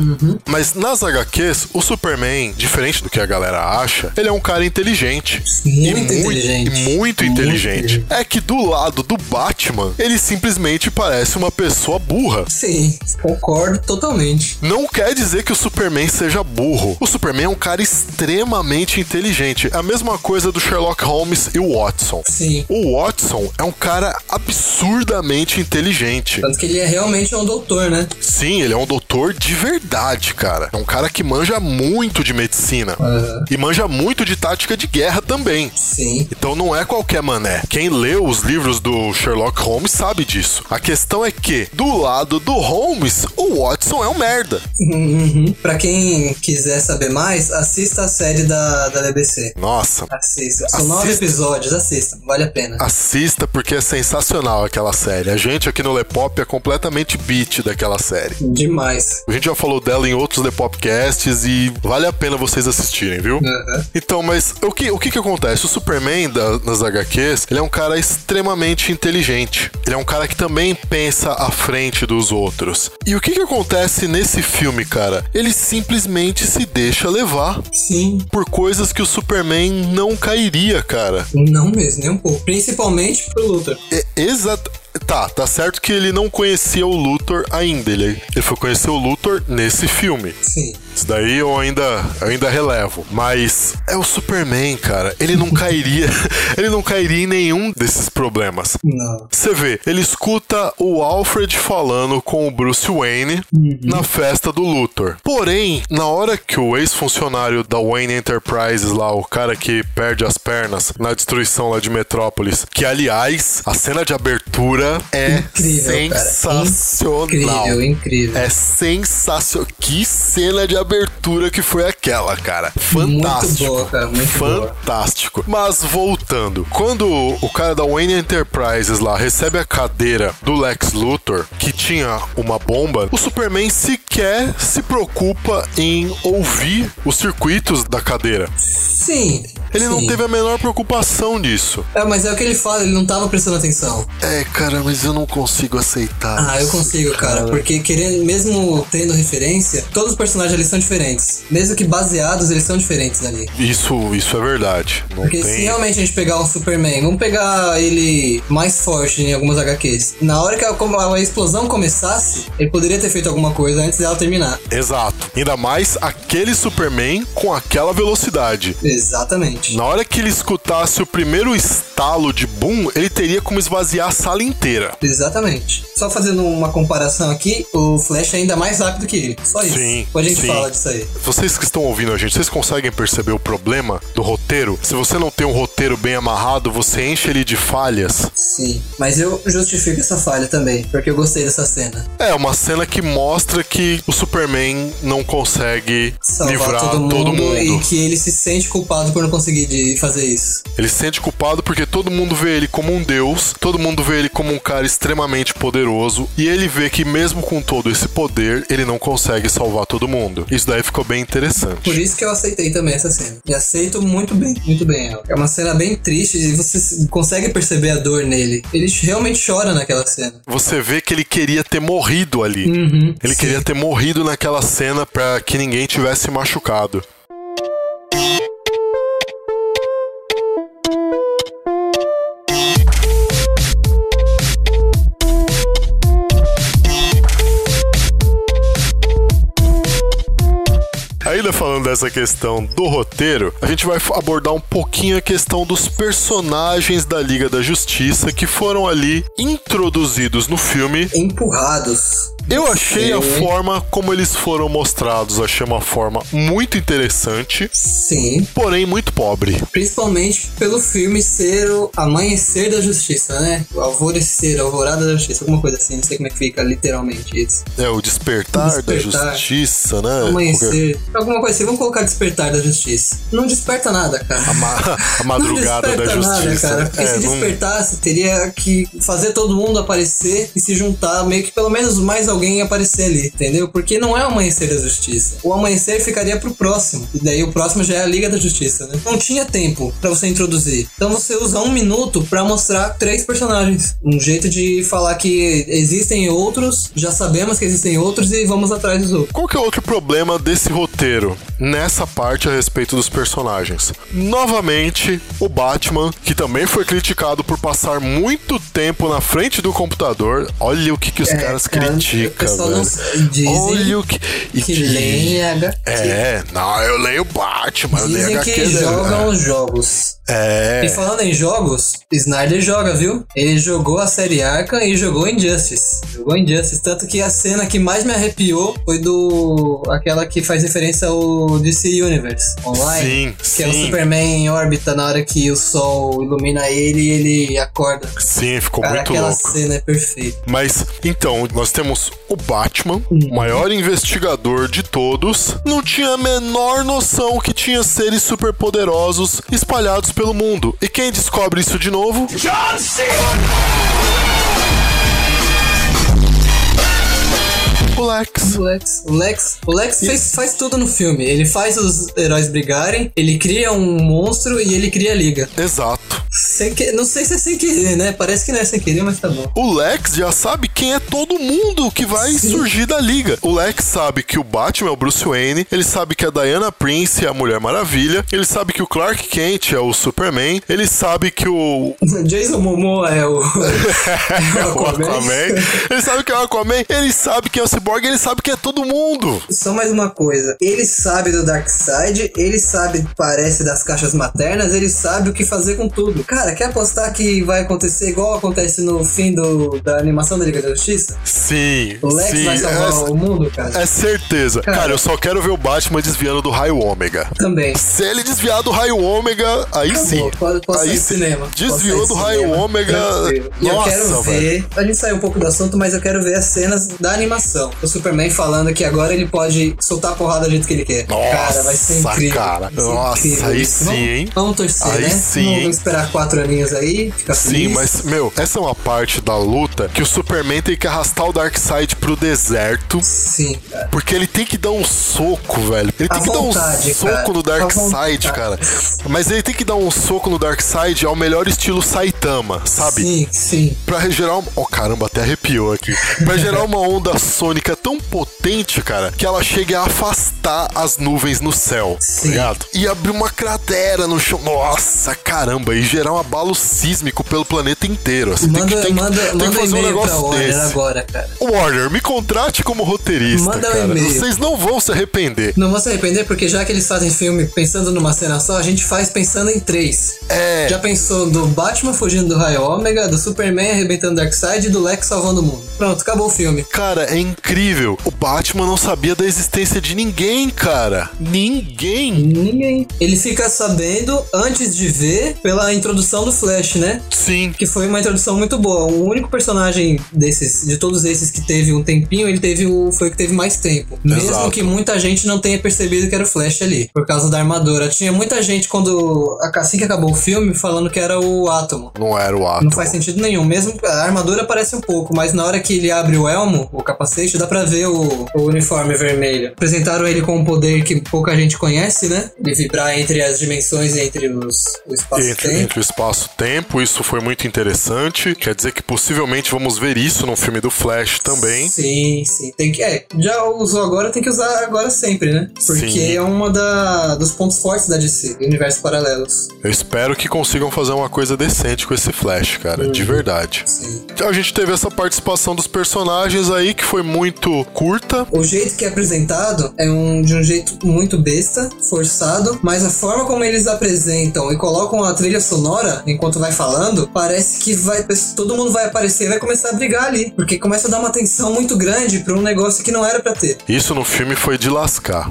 Mas nas HQs, o Superman, diferente do que a galera acha, ele é um cara inteligente.
Muito
e
inteligente.
Muito, muito inteligente. É que do lado do Batman, ele simplesmente parece uma pessoa burra.
Sim, concordo totalmente.
Não quer dizer que o Superman seja burro. O Superman é um cara extremamente inteligente. É a mesma coisa do Sherlock Holmes e o Watson.
Sim.
O Watson é um cara absurdamente inteligente.
Tanto que ele é realmente um doutor, né?
Sim, ele é um doutor de verdade, cara. É um cara que manja muito de medicina.
Aham.
E manja muito de tática de guerra também.
Sim.
Então não é qualquer mané. Quem leu os livros do Sherlock Holmes sabe disso. A questão é que, do lado do Holmes, o Watson é um merda.
Uhum. Pra quem quiser saber mais, assista a série da, da BBC.
Nossa,
Assista. São nove
Assista.
episódios, assista. Vale a pena.
assista porque é sensacional aquela série. A gente aqui no Lepop é completamente beat daquela série.
Demais.
A gente já falou dela em outros Lepopcasts e vale a pena vocês assistirem, viu?
Aham.
Então, mas o que, o que que acontece? O Superman da- nas HQs, ele é um cara extremamente inteligente. Ele é um cara que também pensa à frente dos outros. E o que que acontece nesse filme, cara? Ele simplesmente se deixa levar
Sim.
por coisas que o Superman não cairia, cara.
Não mesmo, nem um pouco. Principalmente pro Luthor.
É exato. Tá, tá certo que ele não conhecia o Luthor ainda. Ele, ele foi conhecer o Luthor nesse filme.
Sim.
Isso daí eu ainda, eu ainda relevo. Mas é o Superman, cara. Ele não cairia. ele não cairia em nenhum desses problemas.
Não.
Você vê, ele escuta o Alfred falando com o Bruce Wayne na festa do Luthor. Porém, na hora que o ex-funcionário da Wayne Enterprises lá, o cara que perde as pernas na destruição lá de Metrópolis, que aliás, a cena de abertura é
Incrível, cara.
sensacional.
Incrível, incrível.
É sensacional. Que cena de abertura que foi aquela, cara. Fantástico.
boa, cara, muito boa.
Fantástico. Mas voltando, quando o cara da Wayne Enterprises lá recebe a cadeira do Lex Luthor, que tinha uma bomba, o Superman sequer se preocupa em ouvir os circuitos da cadeira.
Sim.
Ele não
sim.
teve a menor preocupação disso.
É, mas é o que ele fala, ele não tava prestando atenção.
É, cara, mas eu não consigo aceitar.
Ah, eu
isso,
consigo, cara. Porque querendo, mesmo tendo referência, todos os personagens ali são diferentes. Mesmo que baseados, eles são diferentes ali.
Isso, isso é verdade. Não
Porque se
tem.
realmente a gente pegar um Superman, vamos pegar ele mais forte em algumas HQs. Na hora que a, a explosão começasse, ele poderia ter feito alguma coisa antes dela terminar.
Exato. Ainda mais aquele Superman com aquela velocidade.
Exatamente.
Na hora que ele escutasse o primeiro estalo de boom, ele teria como esvaziar a sala inteira.
Exatamente. Só fazendo uma comparação aqui, o Flash é ainda mais rápido que ele. Só isso.
Sim,
Depois a gente
sim.
fala disso aí.
Vocês que estão ouvindo a gente, vocês conseguem perceber o problema do roteiro? Se você não tem um roteiro bem amarrado, você enche ele de falhas.
Sim. Mas eu justifico essa falha também, porque eu gostei dessa cena.
É uma cena que mostra que o Superman não consegue
Salvar
livrar
todo mundo,
todo mundo.
e que ele se sente culpado por não conseguir de fazer isso.
Ele se sente culpado porque todo mundo vê ele como um deus, todo mundo vê ele como um cara extremamente poderoso, e ele vê que mesmo com todo esse poder, ele não consegue salvar todo mundo. Isso daí ficou bem interessante.
Por isso que eu aceitei também essa cena. E aceito muito bem, muito bem ela. É uma cena bem triste e você consegue perceber a dor nele. Ele realmente chora naquela cena.
Você vê que ele queria ter morrido ali.
Uhum,
ele
sim.
queria ter morrido naquela cena pra que ninguém tivesse machucado. Ainda falando dessa questão do roteiro, a gente vai abordar um pouquinho a questão dos personagens da Liga da Justiça que foram ali introduzidos no filme.
Empurrados.
Eu achei a
Sim.
forma como eles foram mostrados, achei uma forma muito interessante,
Sim.
porém muito pobre.
Principalmente pelo filme ser o Amanhecer da Justiça, né? O Alvorecer, Alvorada da Justiça, alguma coisa assim, não sei como é que fica literalmente isso.
É o despertar, da
Despertar.
justiça, né?
Amanhecer, alguma coisa assim, vamos colocar Despertar da Justiça. Não desperta nada, cara.
A, ma- a madrugada
não
da
desperta nada,
justiça.
cara. Porque
É,
se
não-
despertasse, teria que fazer todo mundo aparecer e se juntar, meio que pelo menos mais alguém aparecer ali, entendeu? Porque não é o amanhecer da justiça. O amanhecer ficaria pro próximo. E daí o próximo já é a Liga da Justiça, né? Não tinha tempo pra você introduzir. Então você usa um minuto pra mostrar três personagens. Um jeito de falar que existem outros, já sabemos que existem outros e vamos atrás dos outros.
Qual que é outro problema desse roteiro nessa parte a respeito dos personagens? Novamente, o Batman, que também foi criticado por passar muito tempo na frente do computador. Olha o que, que os
É,
caras
cara,
criticam, velho.
dizem
Olha o que. E
Que leem HQ.
É, não, eu leio Batman, eu leio
Dizem
HQ.
que jogam os jogos.
É.
E falando em jogos, Snyder joga, viu? Ele jogou a série Arkham e jogou Injustice. Jogou Injustice, tanto que a cena que mais me arrepiou foi do aquela que faz referência ao DC Universe online,
Sim,
que é o
sim.
Superman em órbita na hora que o sol ilumina ele e ele acorda.
Sim, ficou
Cara,
muito
aquela
louco.
cena é perfeita.
Mas, então, nós temos o Batman, o maior investigador de todos, não tinha a menor noção que tinha seres superpoderosos espalhados pelo mundo. E quem descobre isso de novo? O Lex.
O Lex, o Lex, o Lex fez- faz tudo no filme. Ele faz os heróis brigarem, ele cria um monstro e ele cria a liga.
Exato.
Sem que... Não sei se é sem querer, né? Parece que não é sem querer, mas tá bom.
O Lex já sabe quem é todo mundo que vai
Sim.
surgir da liga. O Lex sabe que o Batman é o Bruce Wayne, ele sabe que a Diana Prince é a Mulher Maravilha, ele sabe que o Clark Kent é o Superman, ele sabe que o
Jason Momoa é o.
é o Aquaman. Ele sabe que é o Aquaman, ele sabe que é o Cyborg, ele sabe que é todo mundo.
Só mais uma coisa. Ele sabe do Darkseid, ele sabe, parece, das caixas maternas, ele sabe o que fazer com tudo. Cara, quer apostar que vai acontecer igual acontece no fim do, da animação da Liga da Justiça?
Sim,
O Lex
sim.
vai salvar
é,
o mundo, cara?
é certeza. Cara.
Cara.
eu só quero ver o Batman desviando do raio ômega.
Também.
Se ele desviar do raio ômega, aí
Acabou.
sim.
Pode, pode
aí sim.
cinema.
Desviou
Pode
do raio
cinema.
ômega.
E eu
Nossa,
quero
velho.
ver. A gente saiu um pouco do assunto, mas eu quero ver as cenas da animação. O Superman falando que agora ele pode soltar a porrada do jeito que ele quer.
Nossa,
cara, vai ser incrível.
cara.
Ser
Nossa,
incrível
aí
isso.
sim,
vamos,
hein?
Vamos torcer,
Aí
né?
sim,
vamos
hein?
esperar quatro aninhos aí, ficar
Sim,
feliz.
mas, meu, essa é uma parte da luta que o Superman tem que arrastar o Darkseid pro deserto.
Sim, cara.
Porque ele tem que dar um soco, velho. Ele
À
tem que dar um
vontade,
soco
cara.
no Darkseid,
vontade.
cara. Mas ele tem que dar um soco no Darkseid ao melhor estilo Saitama, sabe?
Sim, sim.
Pra gerar um... Oh, caramba, até arrepiou aqui. Pra gerar uma onda sônica tão potente, cara, que ela chegue a afastar as nuvens no céu, tá
Sim.
E abrir uma cratera no chão. Nossa, caramba. E gerar um abalo sísmico pelo planeta inteiro. Assim,
Manda,
tem que, tem, que-
manda,
tem que
manda um
fazer um negócio
Warner
desse.
agora, cara.
Warner, me contrate como roteirista,
Manda um
cara.
e-mail.
Vocês não vão se arrepender.
Não vou se arrepender porque já que eles fazem filme pensando numa cena só, a gente faz pensando em três.
É.
Já pensou do Batman fugindo do raio ômega, do Superman arrebentando Darkseid e do Lex salvando o mundo. Pronto, acabou o filme.
Cara, é incrível. O Batman não sabia da existência de ninguém, cara. Ninguém.
Ninguém. Ele fica sabendo antes de ver pela introdução do Flash, né?
Sim.
Que foi uma introdução muito boa. O único personagem desses, de todos esses que teve um tempinho, ele teve o. foi o que teve mais tempo. Mesmo
Exato.
que muita gente não tenha percebido que era o Flash ali. Por causa da armadura. Tinha muita gente quando. Assim que acabou o filme, falando que era o Átomo.
Não era o ato.
Não faz sentido nenhum. Mesmo a armadura parece um pouco, mas na hora que ele abre o elmo, o capacete, dá pra ver o, o uniforme vermelho. Apresentaram ele com um poder que pouca gente conhece, né? De vibrar entre as dimensões entre os, o
Entre,
espaço-tempo.
entre o espaço-tempo, isso foi muito interessante. Quer dizer que possivelmente vamos ver isso no filme do Flash também.
Sim, sim. Tem que, é, já usou agora, tem que usar agora sempre, né? Porque
Sim.
é uma da, dos pontos fortes da DC, universos paralelos.
Eu espero que consigam fazer uma coisa decente com esse Flash, cara, de verdade.
Sim.
A gente teve essa participação do dos personagens aí, que foi muito curta.
O jeito que é apresentado é um, de um jeito muito besta, forçado, mas a forma como eles apresentam e colocam a trilha sonora enquanto vai falando, parece que vai todo mundo vai aparecer e vai começar a brigar ali, porque começa a dar uma tensão muito grande pra um negócio que não era pra ter.
Isso no filme foi de lascar.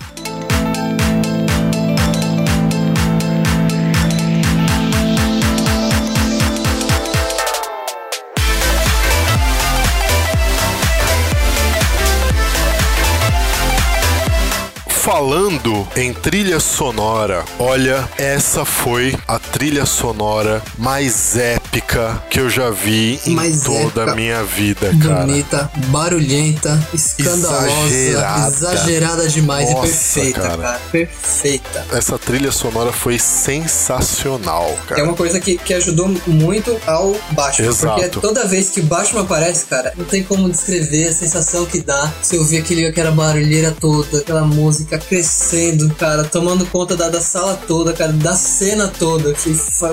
Falando em trilha sonora, olha, essa foi a trilha sonora mais épica que eu já vi em
Mais
toda
épica,
a minha vida, cara.
Bonita, barulhenta, escandalosa,
Exagerada.
exagerada, demais
Nossa,
e perfeita,
cara.
cara. Perfeita.
Essa trilha sonora foi sensacional,
É
cara.
uma coisa que, que ajudou muito ao Batman.
Exato.
Porque toda vez que Batman aparece, cara, não tem como descrever a sensação que dá se ouvir aquele, aquela barulheira toda, aquela música crescendo, cara, tomando conta da, da sala toda, cara, da cena toda,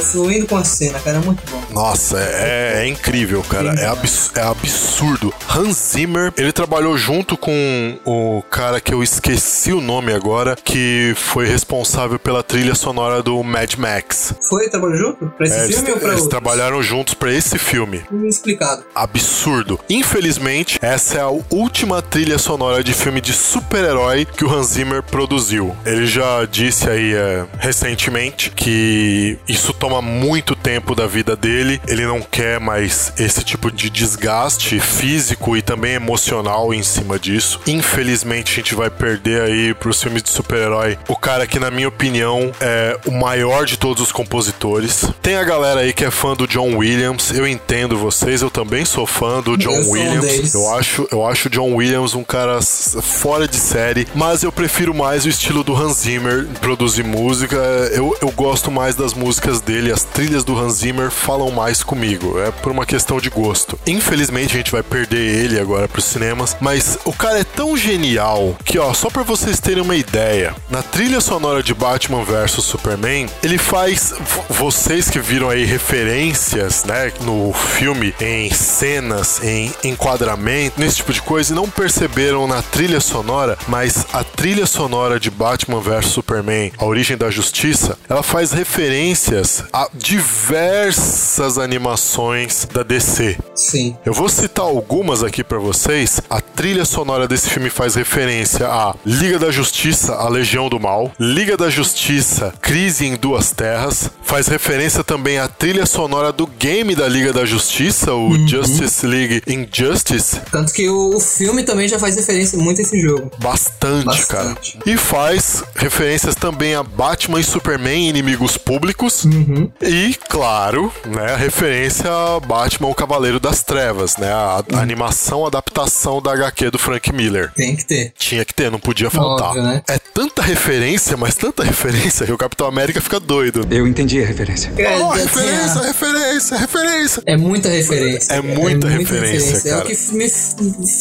fluindo com a cena, cara, é muito bom.
Nossa, é, é incrível, cara. É, abs- é absurdo. Hans Zimmer, ele trabalhou junto com o cara que eu esqueci o nome agora, que foi responsável pela trilha sonora do Mad Max.
Foi, trabalhou junto? Pra esse
É, eles,
filme ou pra
eles
outro?
trabalharam juntos pra esse filme.
Explicado.
Absurdo. Infelizmente, essa é a última trilha sonora de filme de super-herói que o Hans Zimmer produziu. Ele já disse aí é, recentemente que isso toma muito tempo da vida dele. Ele não quer mais esse tipo de desgaste físico e também emocional em cima disso. Infelizmente, a gente vai perder aí pros filmes de super-herói o cara que, na minha opinião, é o maior de todos os compositores. Tem a galera aí que é fã do John Williams. Eu entendo vocês, eu também sou fã do John
Eu um
Williams.
deles.
eu acho, eu acho o John Williams um cara fora de série, mas eu prefiro mais o estilo do Hans Zimmer produzir música. Eu, eu gosto mais das músicas dele, as trilhas do Hans Zimmer falam mais comigo. É por uma questão de gosto. Infelizmente a gente vai perder ele agora pros cinemas, mas o cara é tão genial que, ó, só pra vocês terem uma ideia, na trilha sonora de Batman vs Superman, ele faz vo- vocês que viram aí referências, né, no filme em cenas, em enquadramento, nesse tipo de coisa e não perceberam na trilha sonora, mas a trilha sonora de Batman vs Superman, A Origem da Justiça, ela faz referências a diversas animações da DC.
Sim.
Eu vou citar algumas aqui pra vocês. A trilha sonora desse filme faz referência a Liga da Justiça, A Legião do Mal, Liga da Justiça, Crise em Duas Terras, faz referência também à trilha sonora do game da Liga da Justiça, o Justice League Injustice,
Tanto que o, filme também já faz referência muito a esse jogo.
bastante,
Bastante.
cara. E faz referências também a Batman e Superman inimigos públicos. E, claro, né, a referência a Batman o Cavaleiro das Trevas, né? A, a animação, a adaptação da HQ do Frank Miller.
Tem que ter.
Tinha que ter, não podia faltar.
Óbvio, né?
É tanta referência, mas tanta referência que o Capitão América fica doido.
Eu entendi a referência.
É,
Oh, referência, referência, referência.
É muita referência.
É muita referência,
É
cara.
o que me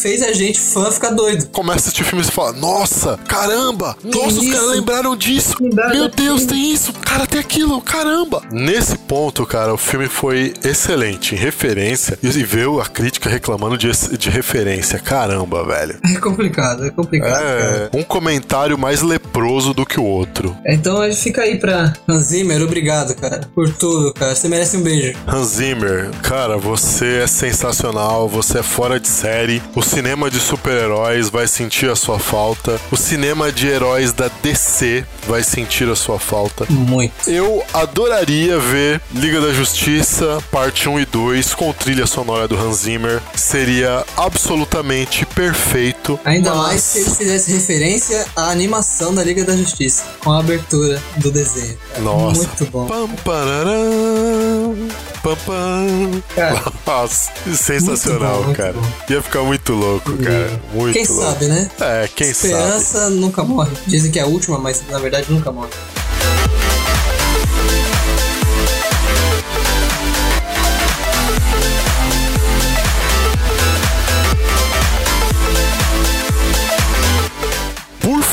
fez a gente fã ficar doido.
Começa a assistir filme e fala, nossa, caramba, nossa, os
isso?
caras lembraram disso.
Lembraram
Meu. Deus, tem isso, cara, tem aquilo, caramba. Nesse ponto, cara, o filme foi excelente em referência e veio a crítica reclamando de, de referência. Caramba, velho.
É complicado, é complicado. cara.
É um comentário mais leproso do que o outro.
Então a gente fica aí pra Hans Zimmer, obrigado, cara, por tudo, cara. Você merece um beijo.
Hans Zimmer, cara, você é sensacional, você é fora de série. O cinema de super-heróis vai sentir a sua falta. O cinema de heróis da DC vai sentir a sua falta.
Muito.
Eu adoraria ver Liga da Justiça, parte 1 e 2, com trilha sonora do Hans Zimmer. Seria absolutamente perfeito.
Ainda
mas-
mais se ele fizesse referência à animação da Liga da Justiça, com a abertura do desenho. cara.
Nossa.
Muito bom.
Pam, pararam, pam, pam.
Cara,
Nossa, sensacional,
bom,
cara.
bom.
Ia ficar muito louco, cara. Muito
quem
louco.
sabe, né?
É, quem sabe.
Esperança nunca morre. Dizem que é a última, mas na verdade nunca morre.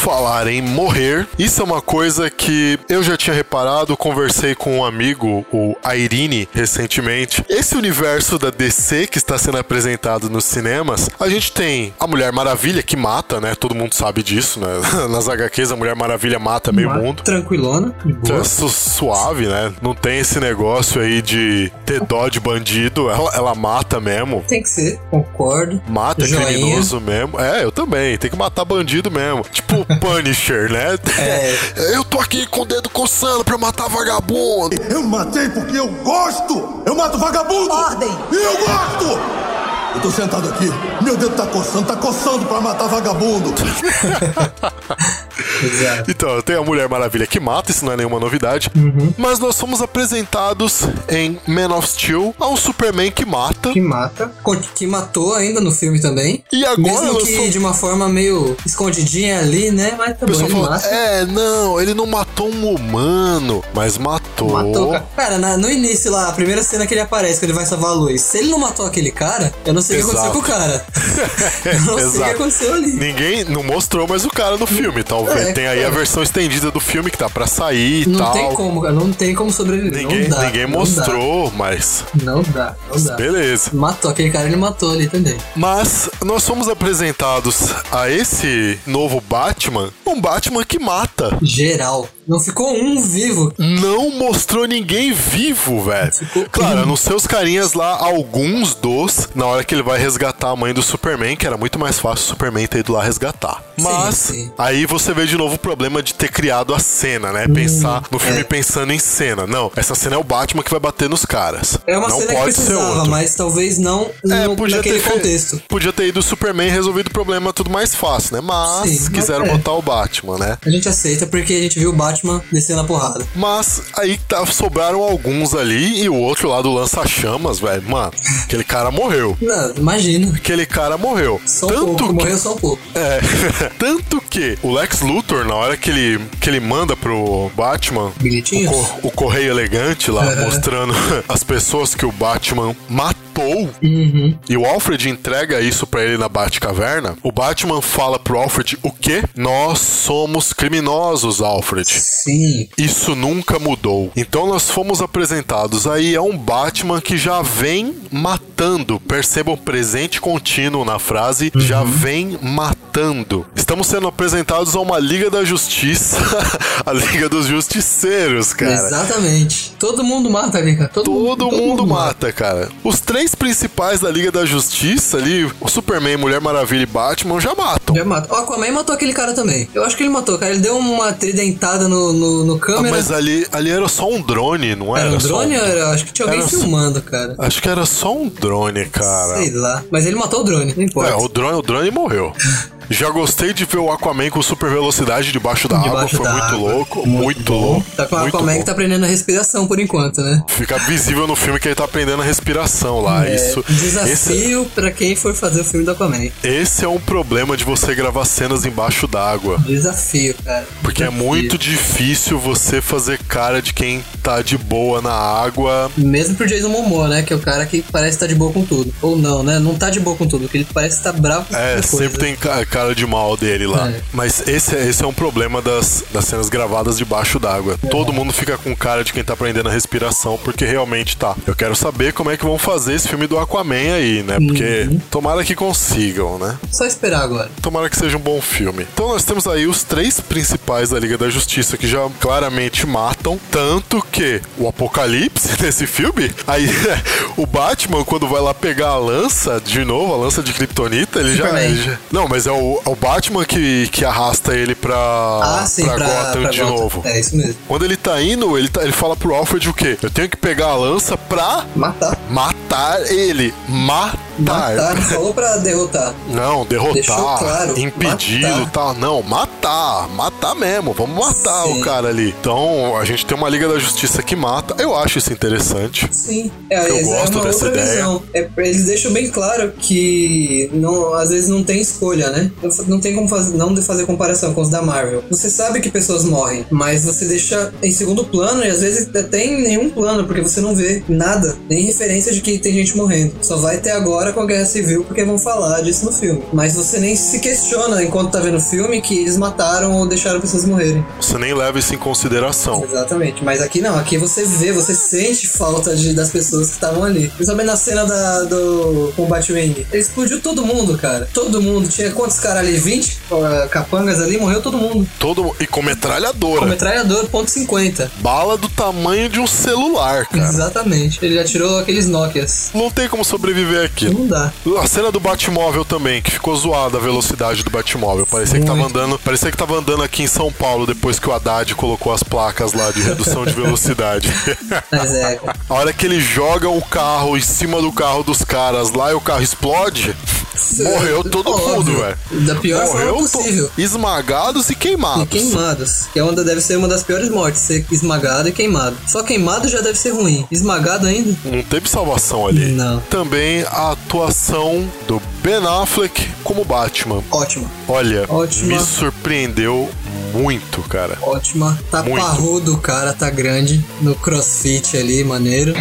Falar em morrer, isso é uma coisa que eu já tinha reparado, conversei com um amigo, o Irene, recentemente. Esse universo da DC que está sendo apresentado nos cinemas, a gente tem a Mulher Maravilha que mata, né? Todo mundo sabe disso, né? Nas HQs a Mulher Maravilha mata meio
Uma
mundo.
Tranquilona, boa.
É su- suave, né? Não tem esse negócio aí de ter dó de bandido. Ela, ela mata mesmo.
Tem que ser, concordo.
Mata
Joinha.
criminoso mesmo. É, eu também. Tem que matar bandido mesmo. Tipo Punisher, né?
É.
Eu tô aqui com o dedo coçando pra matar vagabundo.
Eu matei porque eu gosto! Eu mato vagabundo!
Ordem.
E eu gosto! Eu tô sentado aqui, meu dedo tá coçando, tá coçando pra matar vagabundo!
Exato.
Então, tem a Mulher Maravilha que mata, isso não é nenhuma novidade.
Uhum.
Mas nós somos apresentados em Man of Steel a um Superman que mata.
Que mata. Que matou ainda no filme também.
E agora
Mesmo que
somos-
de uma forma meio escondidinha ali, né? Mas tá bom, ele
fala,
mata.
é, não, ele não matou um humano, mas matou.
Matou, cara. Cara, na- no início lá, a primeira cena que ele aparece, que ele vai salvar a luz. Se ele não matou aquele cara, eu não sei o que aconteceu com o cara. eu não sei o que aconteceu ali.
Ninguém não mostrou mais o cara no filme, talvez.
É,
tem aí a versão estendida do filme que tá pra sair e
Não
tal.
tem como, cara. Não tem como sobreviver.
Ninguém,
não dá,
ninguém
não
mostrou, mas
Dá. Não dá, não dá.
beleza.
Matou aquele cara, ele matou ali também.
Mas nós fomos apresentados a esse novo Batman, um Batman que mata.
Geral. Não ficou um vivo.
Não mostrou ninguém vivo, velho.
Ficou
Claro, nos seus carinhas lá, alguns dos, na hora que ele vai resgatar a mãe do Superman, que era muito mais fácil o Superman ter ido lá resgatar. Mas
sim.
aí você vê de novo o problema de ter criado a cena, né? Pensar no filme
é.
pensando em cena. Não, essa cena é o Batman que vai bater nos caras.
É uma
não
cena que
pode ser
precisava, mas talvez não
É,
no,
podia
naquele
ter
contexto.
Podia ter ido o Superman resolvido o problema tudo mais fácil, né? Mas
Sim, mas
quiseram
é.
botar o Batman, né?
A gente aceita porque a gente viu o Batman descendo a porrada.
Mas aí tá, sobraram alguns ali e o outro lá do lança-chamas, velho. Mano, aquele cara morreu.
Não, imagina.
Aquele cara morreu.
Só um
Tanto
pouco,
que,
morreu só um pouco.
É, tanto que o Lex Luthor, na hora que ele, que ele manda pro Batman o, o correio elegante lá, mostrando as pessoas que o Batman matou,
Uhum.
e o Alfred entrega isso pra ele na Batcaverna, o Batman fala pro Alfred o quê? Nós somos criminosos, Alfred.
Sim.
Isso nunca mudou. Então nós fomos apresentados aí a um Batman que já vem matando. Percebam presente contínuo na frase, já vem matando. Estamos sendo apresentados a uma Liga da Justiça, a Liga dos Justiceiros, cara.
Exatamente. Todo mundo mata ali, cara. Todo,
Todo, mundo, mata, cara. Os três principais da Liga da Justiça ali, o Superman, Mulher Maravilha e Batman, já matam.
Já mata. O Aquaman matou aquele cara também. Eu acho que ele matou, cara. Ele deu uma tridentada no, no, no
Ah,
câmera.
mas ali, ali era só um drone, não era?
era um drone ou era? Acho que tinha alguém
Era
filmando, cara.
Acho que era só um drone, cara.
Sei lá. Mas ele matou o drone, não importa.
É, o drone, o drone morreu. Já gostei de ver o Aquaman com super velocidade debaixo da água,
Debaixo
foi
da
muito
água.
louco, muito, louco.
Tá com o
muito
Aquaman que tá aprendendo a respiração por enquanto, né?
Fica visível no filme que ele tá aprendendo a respiração lá.
É,
Isso, esse,
desafio pra quem for fazer o filme do Aquaman.
esse é um problema de você gravar cenas embaixo d'água.
Desafio, cara.
Porque é
Desafio.
muito difícil você fazer cara de quem tá de boa na água.
Mesmo pro Jason Momoa, né? Que é o cara que parece estar de boa com tudo. Ou não, né? Não tá de boa com tudo, porque ele parece estar bravo com
É, sempre tem ca- cara de mal dele lá.
É.
Mas esse, é- esse é um problema das, das cenas gravadas debaixo d'água.
É.
Todo mundo fica com cara de quem tá aprendendo a respiração, porque realmente tá. Eu quero saber como é que vão fazer esse filme do Aquaman aí, né? Porque
Uhum.
tomara que consigam, né?
Só esperar agora.
Tomara que seja um bom filme. Então nós temos aí os três principais da Liga da Justiça que já claramente matam. Tanto que o Apocalipse nesse filme, aí o Batman, quando vai lá pegar a lança, de novo, a lança de Kryptonita, ele já, ele já- Não, mas é o, é o Batman que, que arrasta ele pra,
Ah, sim,
pra,
pra,
Gotham
pra
de
Gotham.
novo.
É isso mesmo.
Quando ele tá indo, ele, tá- ele fala pro Alfred o quê? Eu tenho que pegar a lança pra
Matar.
matar ele. Matar.
Matar. Não falou pra derrotar.
Não, derrotar,
claro,
impedi-lo,
matar.
tal. Não, matar, matar mesmo. Vamos matar
Sim.
o cara ali. Então, a gente tem uma Liga da Justiça que mata. Eu acho isso interessante.
Sim, é,
Eu
essa
gosto
é uma
dessa
outra
ideia.
visão. É, eles deixam bem claro que não, às vezes não tem escolha, né? Não- tem como fazer, não fazer comparação com os da Marvel. Você sabe que pessoas morrem, mas você deixa em segundo plano e às vezes até em nenhum plano, porque você não vê nada, nem referência de que tem gente morrendo. Só vai ter agora com a Guerra Civil, porque vão falar disso no filme. Mas você nem se questiona enquanto tá vendo o filme que eles mataram ou deixaram pessoas morrerem.
Você nem leva isso em consideração.
Exatamente. Mas aqui não, aqui você vê, você sente falta de, das pessoas que estavam ali. Principalmente na cena da, do combate Wing. Ele explodiu todo mundo, cara. Todo mundo. Tinha quantos caras ali? 20 uh, capangas ali, morreu todo mundo.
Todo e com metralhadora.
Com metralhador, ponto .50.
Bala do tamanho de um celular, cara.
Exatamente. Ele atirou aqueles Nokias.
Não tem como sobreviver aqui.
Não dá.
A cena do Batmóvel também, que ficou zoada a velocidade do Batmóvel. Parecia que tava andando, parecia que tava andando aqui em São Paulo depois que o Haddad colocou as placas lá de redução de velocidade.
Mas é,
a hora que ele joga o carro em cima do carro dos caras lá e o carro explode, morreu todo
Óbvio.
mundo, velho.
Da pior forma
Morreu to-
possível.
esmagados e queimados.
E queimados. Que é uma, deve ser uma das piores mortes, ser esmagado e queimado. Só queimado já deve ser ruim. Esmagado ainda?
Não teve salvação ali.
Não.
Também a atuação do Ben Affleck como Batman.
Ótima.
Olha,
Ótima.
me surpreendeu muito, cara.
Ótima. Tá
Muito.
parrudo cara, tá grande. No crossfit ali, maneiro.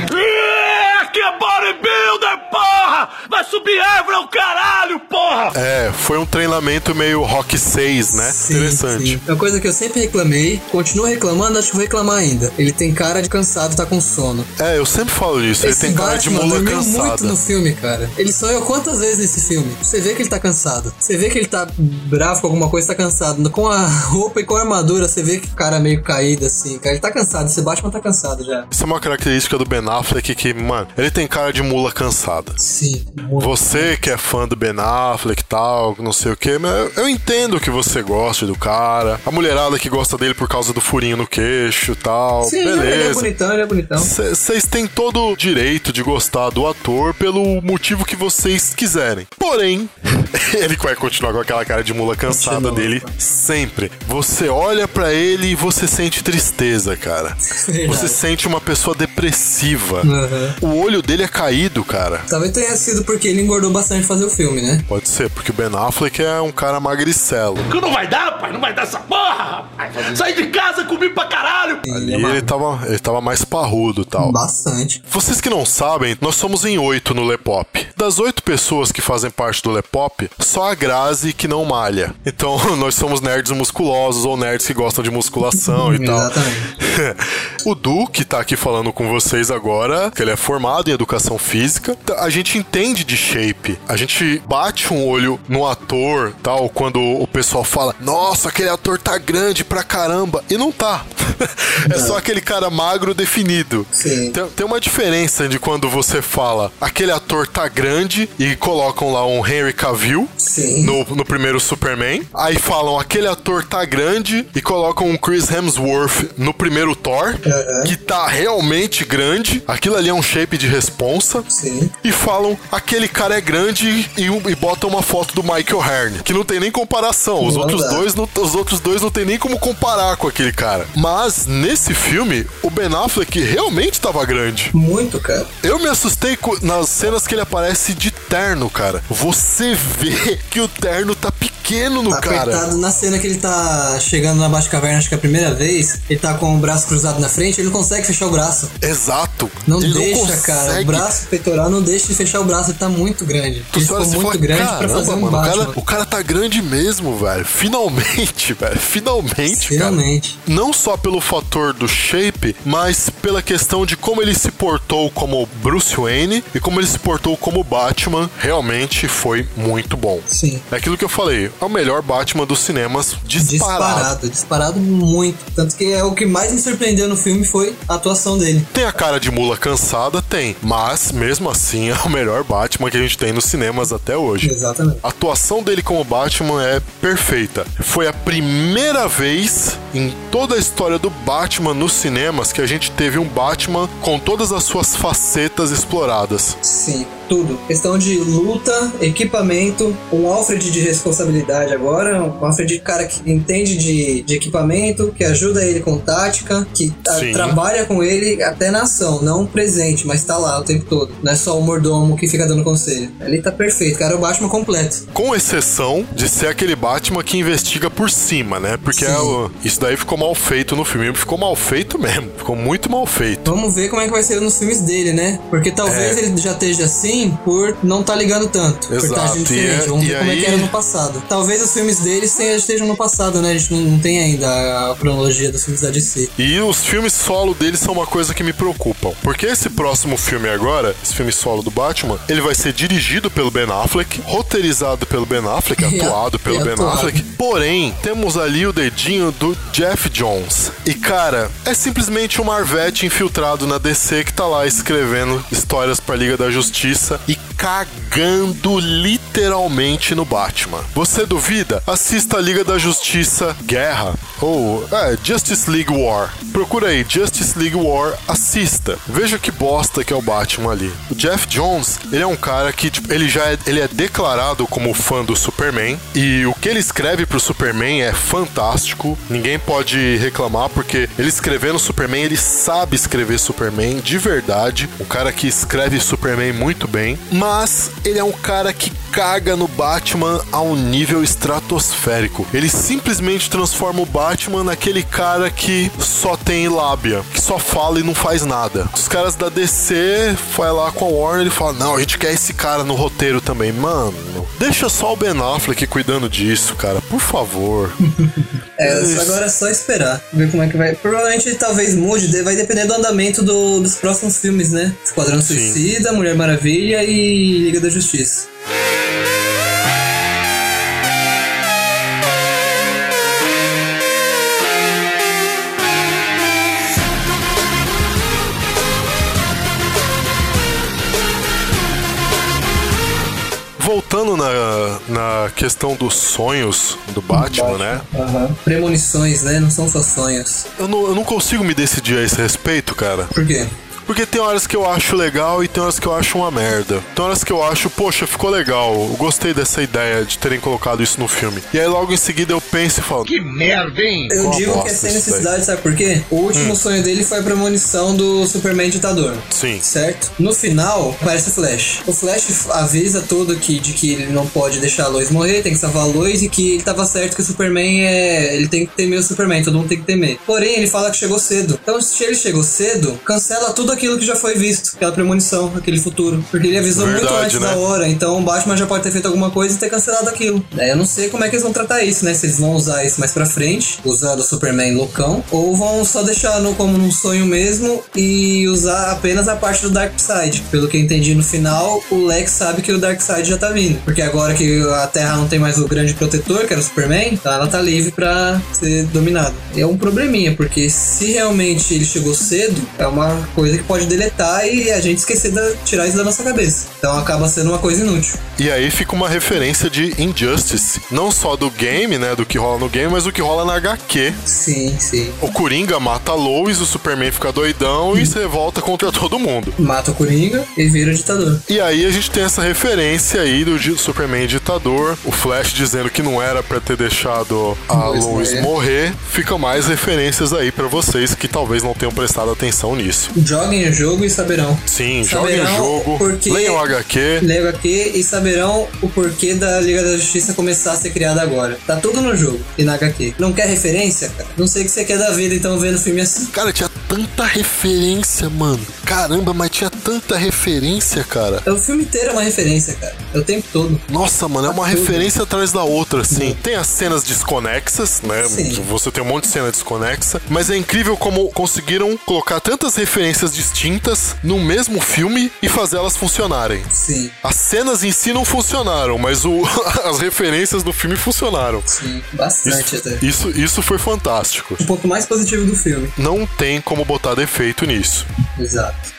É, porra! Vai subir árvore ao caralho, porra!
É, foi um treinamento meio Rock 6, né?
Sim,
Interessante.
sim. É uma coisa que eu sempre reclamei, continuo reclamando, acho que vou reclamar ainda. Ele tem cara de cansado, tá com sono.
É, eu sempre falo isso. Ele
Esse
tem cara de mula
dormiu muito
cansada.
no filme, cara. Ele sonhou quantas vezes nesse filme? Você vê que ele tá cansado. Você vê que ele tá bravo com alguma coisa, tá cansado. Com a roupa e com a armadura, você vê que o cara é meio caído assim, cara. Ele tá cansado. Esse Batman tá cansado já.
Isso é uma característica do Ben Affleck que, mano, ele tem cara de mula cansada.
Sim, muito.
Você que é fã do Ben Affleck e tal, não sei o que, mas eu- entendo que você goste do cara. A mulherada que gosta dele por causa do furinho no queixo e tal.
Sim, ele é
beleza.
bonitão, ele é bonitão.
Vocês têm todo o direito de gostar do ator pelo motivo que vocês quiserem. Porém, ele vai continuar com aquela cara de mula cansada
Continua.
dele sempre. Você olha pra ele e você sente tristeza, cara.
Verdade.
Você sente uma pessoa depressiva.
Aham.
O olho dele é caído, cara.
Talvez tenha sido porque ele engordou bastante fazer o filme, né?
Pode ser, porque o Ben Affleck é um cara magricelo.
Que não vai dar, pai, não vai dar essa porra, rapaz! Saí de casa, comi pra caralho!
Ali ele tava, ele tava mais parrudo e tal.
Bastante.
Vocês que não sabem, nós somos em oito no Lepop. Das oito pessoas que fazem parte do Lepop, só a Grazi que não malha. Então, nós somos nerds musculosos ou nerds que gostam de musculação e tal.
Exatamente.
o Du, que tá aqui falando com vocês agora, que ele é formado em educação física, tá- a gente entende de shape. A gente bate um olho no ator, tal, quando o pessoal fala: "Nossa, aquele ator tá grande pra caramba". E não tá. é só aquele cara magro definido.
Sim.
Tem, tem uma diferença de quando você fala: "Aquele ator tá grande" e colocam lá um Henry Cavill
Sim.
no, no primeiro Superman. Aí falam aquele ator tá grande e colocam um Chris Hemsworth no primeiro Thor, que tá realmente grande. Aquilo ali é um shape de responsa.
Sim.
E falam aquele cara é grande e, e botam uma foto do Michael Hearn, que não tem nem comparação. Os
Não
outros
dá.
dois não, os outros dois não tem nem como comparar com aquele cara. Mas nesse filme, o Ben Affleck realmente tava grande.
Muito, cara.
Eu me assustei nas cenas que ele aparece de terno, cara. Você vê que o terno tá pequeno no
Tá
cara.
apertado na cena que ele tá chegando na Batcaverna, acho que é a primeira vez. Ele tá com o braço cruzado na frente, ele não consegue fechar o braço.
Exato.
Não
ele
deixa,
não
cara. O
consegue.
braço peitoral não deixa de fechar o braço, ele tá muito grande.
Tu
ele ficou muito
fala,
grande pra
"Caramba,
fazer um
mano, o
Batman.
cara, o cara tá grande mesmo, velho. Finalmente, velho. Finalmente, cara.
Finalmente.
Não só pelo fator do shape, mas pela questão de como ele se portou como Bruce Wayne e como ele se portou como Batman, realmente foi muito bom.
Sim.
É aquilo que eu falei, é o melhor Batman dos cinemas disparado.
Disparado, disparado muito. Tanto que é o que mais me surpreendeu no filme foi a atuação dele.
Tem a cara de mula cansada? Tem. Mas, mesmo assim, é o melhor Batman que a gente tem nos cinemas até hoje.
Exatamente.
A atuação dele como Batman é perfeita. Foi a primeira vez em toda a história do Batman nos cinemas que a gente teve um Batman com todas as suas facetas exploradas.
Sim. Tudo. Questão de luta, equipamento, um Alfred de responsabilidade agora, um Alfred cara que entende de, de equipamento, que ajuda ele com tática, que ah,
Sim.
trabalha com ele até na ação, não presente, mas tá lá o tempo todo. Não é só o mordomo que fica dando conselho. Ele tá perfeito, cara, é o Batman completo.
Com exceção de ser aquele Batman que investiga por cima, né? Porque é o- isso daí ficou mal feito no filme. Ficou mal feito mesmo. Ficou muito mal feito.
Vamos ver como é que vai ser nos filmes dele, né? Porque talvez
É.
ele já esteja assim por não tá ligando tanto. por
Exato,
tá agindo diferente.
é-
Vamos
e
ver como é que
aí-
era no passado. Talvez os filmes dele estejam no passado, né? A gente não, não tem ainda a cronologia dos filmes da DC.
E os filmes solo dele são uma coisa que me Porque esse próximo filme agora, esse filme solo do Batman, ele vai ser dirigido pelo Ben Affleck, roteirizado pelo Ben Affleck, atuado pelo Ben. Affleck. Porém, temos ali o dedinho do Jeff Jones. E cara, é simplesmente um Marvete infiltrado na DC que tá lá escrevendo histórias pra Liga da Justiça e cagando literalmente no Batman. Você duvida? Assista a Liga da Justiça Guerra ou é, Justice League War. Procura aí Justice League War, assista. Veja que bosta que é o Batman ali. O Jeff Jones, ele é um cara que tipo, ele já é, ele é declarado como fã do Superman e o que ele escreve pro Superman é fantástico. Ninguém pode reclamar porque ele escrevendo Superman, ele sabe escrever Superman de verdade. Um cara que escreve Superman muito bem, mas ele é um cara que caga no Batman a um nível estratosférico. Ele simplesmente transforma o Batman naquele cara que só tem lábia, que só fala e não faz nada. Os caras da DC vai lá com a Warner e fala: "Não, a gente quer esse cara no roteiro também". Mano, deixa só o Ben Affleck cuidando disso, cara, por favor.
É,
Isso.
agora é só esperar, ver como é que vai. Provavelmente talvez mude, de- vai depender do andamento do- dos próximos filmes, né? Esquadrão Suicida, Mulher Maravilha e Liga da Justiça.
Voltando na, na questão dos sonhos do Batman, né?
Premonições, né? Não são só sonhos.
Eu não, eu não consigo me decidir a esse respeito, cara.
Por quê?
Porque tem horas que eu acho legal e tem horas que eu acho uma merda. Tem horas que eu acho, poxa, ficou legal. Eu gostei dessa ideia de terem colocado isso no filme. E aí logo em seguida eu penso e falo.
Que merda, hein?
Eu digo que é sem
isso
necessidade, sabe por quê? O último sonho dele foi a premonição do Superman ditador.
Sim.
Certo? No final, aparece o Flash. O Flash avisa tudo que, de que ele não pode deixar a Lois morrer, tem que salvar a Lois e que ele tava certo que o Superman é. Ele tem que temer o Superman, todo mundo tem que temer. Porém, ele fala que chegou cedo. Então, se ele chegou cedo, cancela tudo aquilo que já foi visto, aquela premonição, aquele futuro. Porque ele avisou muito
Verdade,
antes
né?
da hora. Então, o Batman já pode ter feito alguma coisa e ter cancelado aquilo. Daí eu não sei como é que eles vão tratar isso, né? Se eles vão usar isso mais pra frente, usando o Superman loucão, ou vão só deixar no, como num sonho mesmo e usar apenas a parte do Darkseid. Pelo que eu entendi no final, o Lex sabe que o Darkseid já tá vindo. Porque agora que a Terra não tem mais o grande protetor, que era o Superman, então ela tá livre pra ser dominada. É um probleminha, porque se realmente ele chegou cedo, é uma coisa que pode deletar e a gente esquecer de tirar isso da nossa cabeça. Então acaba sendo uma coisa inútil.
E aí fica uma referência de Injustice. Não só do game, né? Do que rola no game, mas do que rola na HQ.
Sim, sim.
O Coringa mata a Lois, o Superman fica doidão e se revolta contra todo mundo.
Mata o Coringa e vira o ditador.
E aí a gente tem essa referência aí do Superman ditador, o Flash dizendo que não era pra ter deixado a
Lois
Lois
morrer.
morrer. Fica mais referências aí pra vocês que talvez não tenham prestado atenção nisso.
Joguem o jogo e saberão.
Sim, joguem o
Saberão
jogo,
porque-
leiam o HQ.
Leiam aqui e saberão o porquê da Liga da Justiça começar a ser criada agora. Tá tudo no jogo e na HQ. Não quer referência, cara? Não sei o que você quer da vida, então vendo filme assim.
Cara, tinha tanta referência, mano. Caramba, mas tinha tanta referência, cara.
O filme inteiro é uma referência, cara. É o tempo todo.
Nossa, mano, é uma
tudo.
referência atrás da outra, assim. Tem as cenas desconexas, né?
Sim.
Você tem um monte de cena desconexa, mas é incrível como conseguiram colocar tantas referências distintas no mesmo filme e fazer elas funcionarem.
Sim,
As cenas em si não funcionaram, mas o, as referências do filme funcionaram.
sim. Bastante
Isso,
até.
isso, isso foi fantástico.
O ponto mais positivo do filme.
Não tem como botar defeito nisso.
Exato.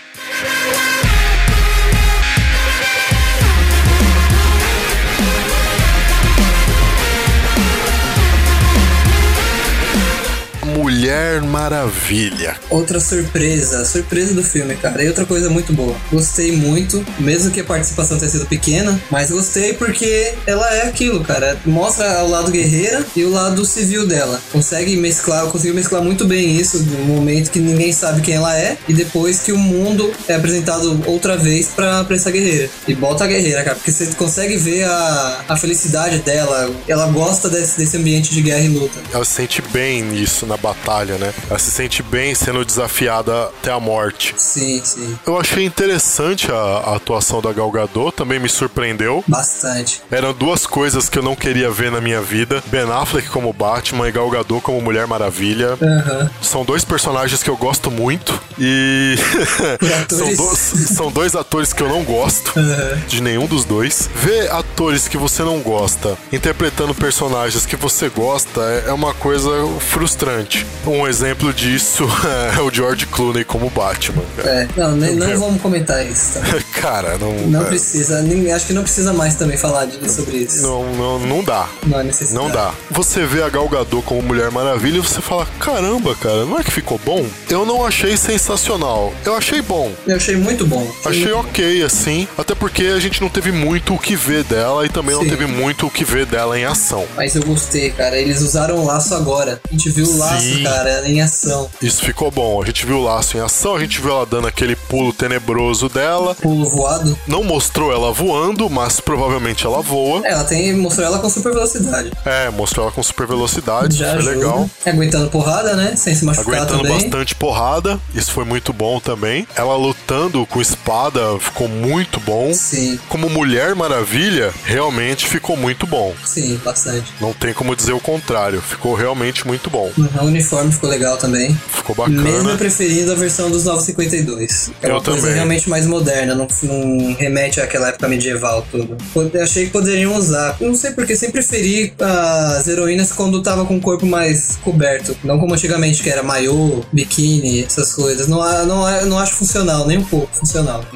Mulher Maravilha.
Outra surpresa, surpresa do filme, cara. E outra coisa muito boa. Gostei muito, mesmo que a participação tenha sido pequena, mas gostei porque ela é aquilo, cara. Mostra o lado guerreira e o lado civil dela. Consegue mesclar, conseguiu mesclar muito bem isso no momento que ninguém sabe quem ela é e depois que o mundo é apresentado outra vez pra, pra essa guerreira. E bota a guerreira, cara, porque você consegue ver a, a felicidade dela. Ela gosta desse, desse ambiente de guerra e luta.
Ela se sente bem nisso na batalha, né? Ela se sente bem sendo desafiada até a morte.
Sim, sim.
Eu achei interessante a, a atuação da Gal Gadot, também me surpreendeu.
Bastante.
Eram duas coisas que eu não queria ver na minha vida: Ben Affleck como Batman e Gal Gadot como Mulher Maravilha.
Aham.
São dois personagens que eu gosto muito e são, do- são dois atores que eu não gosto
Aham.
de nenhum dos dois. Ver atores que você não gosta interpretando personagens que você gosta é é uma coisa frustrante. Um exemplo disso é o George Clooney como Batman. cara.
É, não, nem, não vamos comentar isso. Tá?
Cara, não.
Não
é,
precisa, nem, acho que não precisa mais também falar de, sobre isso.
não, não, não dá.
Não há necessidade.
Não dá. Você vê a Gal Gadot como Mulher Maravilha e você fala, caramba, cara, não é que ficou bom? Eu não achei sensacional. Eu achei bom.
Eu achei muito bom.
Achei ok, assim. Até porque a gente não teve muito o que ver dela e também não
Sim.
teve muito o que ver dela em ação.
Mas eu gostei, cara. Eles usaram o laço agora. A gente viu o laço,
Sim.
cara, em ação.
Isso ficou bom. A gente viu o laço em ação, a gente viu ela dando aquele pulo tenebroso dela.
Pulo voado.
Não mostrou ela voando, mas provavelmente ela voa.
É, Ela tem, mostrou ela com super velocidade.
É, mostrou ela com super velocidade,
Já
foi
ajuda.
legal.
Aguentando porrada, né? Sem se machucar
Aguentando
também.
bastante porrada, isso foi muito bom também. Ela lutando com espada ficou muito bom.
Sim,
Como Mulher Maravilha, realmente ficou muito bom.
sim, bastante.
Não tem como dizer o contrário, ficou realmente muito bom.
Uhum, uniforme ficou legal também.
Ficou bacana.
Mesmo preferindo a versão dos 952. É uma
Eu
coisa
também.
realmente mais moderna, não, não remete àquela época medieval tudo. Eu achei que poderiam usar. Não sei porque sempre preferi as heroínas quando tava com o corpo mais coberto. Não como antigamente, que era maiô, biquíni, essas coisas. Não, a- não, a- não acho funcional, nem um pouco funcional.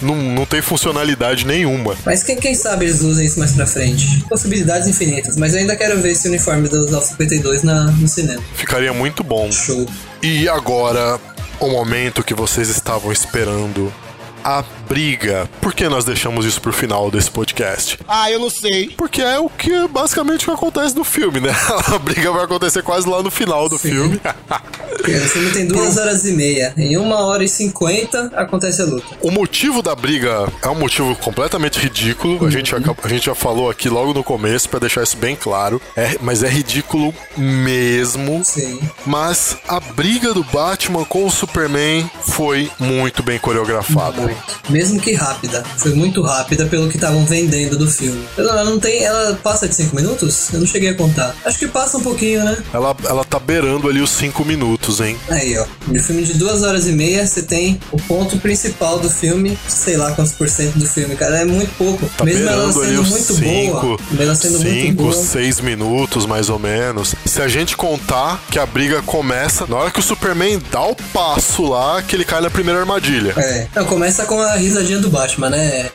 não, não, não tem funcionalidade nenhuma.
Mas quem, quem sabe eles usem isso mais pra frente. Possibilidades infinitas, mas eu ainda quero ver esse uniforme dos 952 na, no cinema.
Ficaria muito bom.
Show.
E agora, o momento que vocês estavam esperando. A briga. Por que nós deixamos isso pro final desse podcast?
Ah, eu não sei.
Porque é o que basicamente acontece no filme, né? A briga vai acontecer quase lá no final do
Sim.
filme.
Porque O filme tem duas horas e meia. Em uma hora e cinquenta acontece a luta.
O motivo da briga é um motivo completamente ridículo. A, gente, aca- a gente já falou aqui logo no começo pra deixar isso bem claro. É, mas é ridículo mesmo.
Sim.
Mas a briga do Batman com o Superman foi muito bem coreografada.
Muito. Mesmo que rápida. Foi muito rápida pelo que estavam vendendo do filme. Ela não tem. Ela passa de cinco minutos? Eu não cheguei a contar. Acho que passa um pouquinho, né?
Ela, ela tá beirando ali os cinco minutos, hein?
Aí, ó. No filme de duas horas e meia, você tem o ponto principal do filme, sei lá quantos por cento do filme, cara. É muito pouco.
Tá
Mesmo ela
beirando ali
sendo
os
muito
cinco,
boa. Mesmo ela sendo muito
cinco,
boa.
seis minutos, mais ou menos. Se a gente contar que a briga começa na hora que o Superman dá o passo lá, que ele cai na primeira armadilha.
É. Não, começa com a risadinha do Batman, né?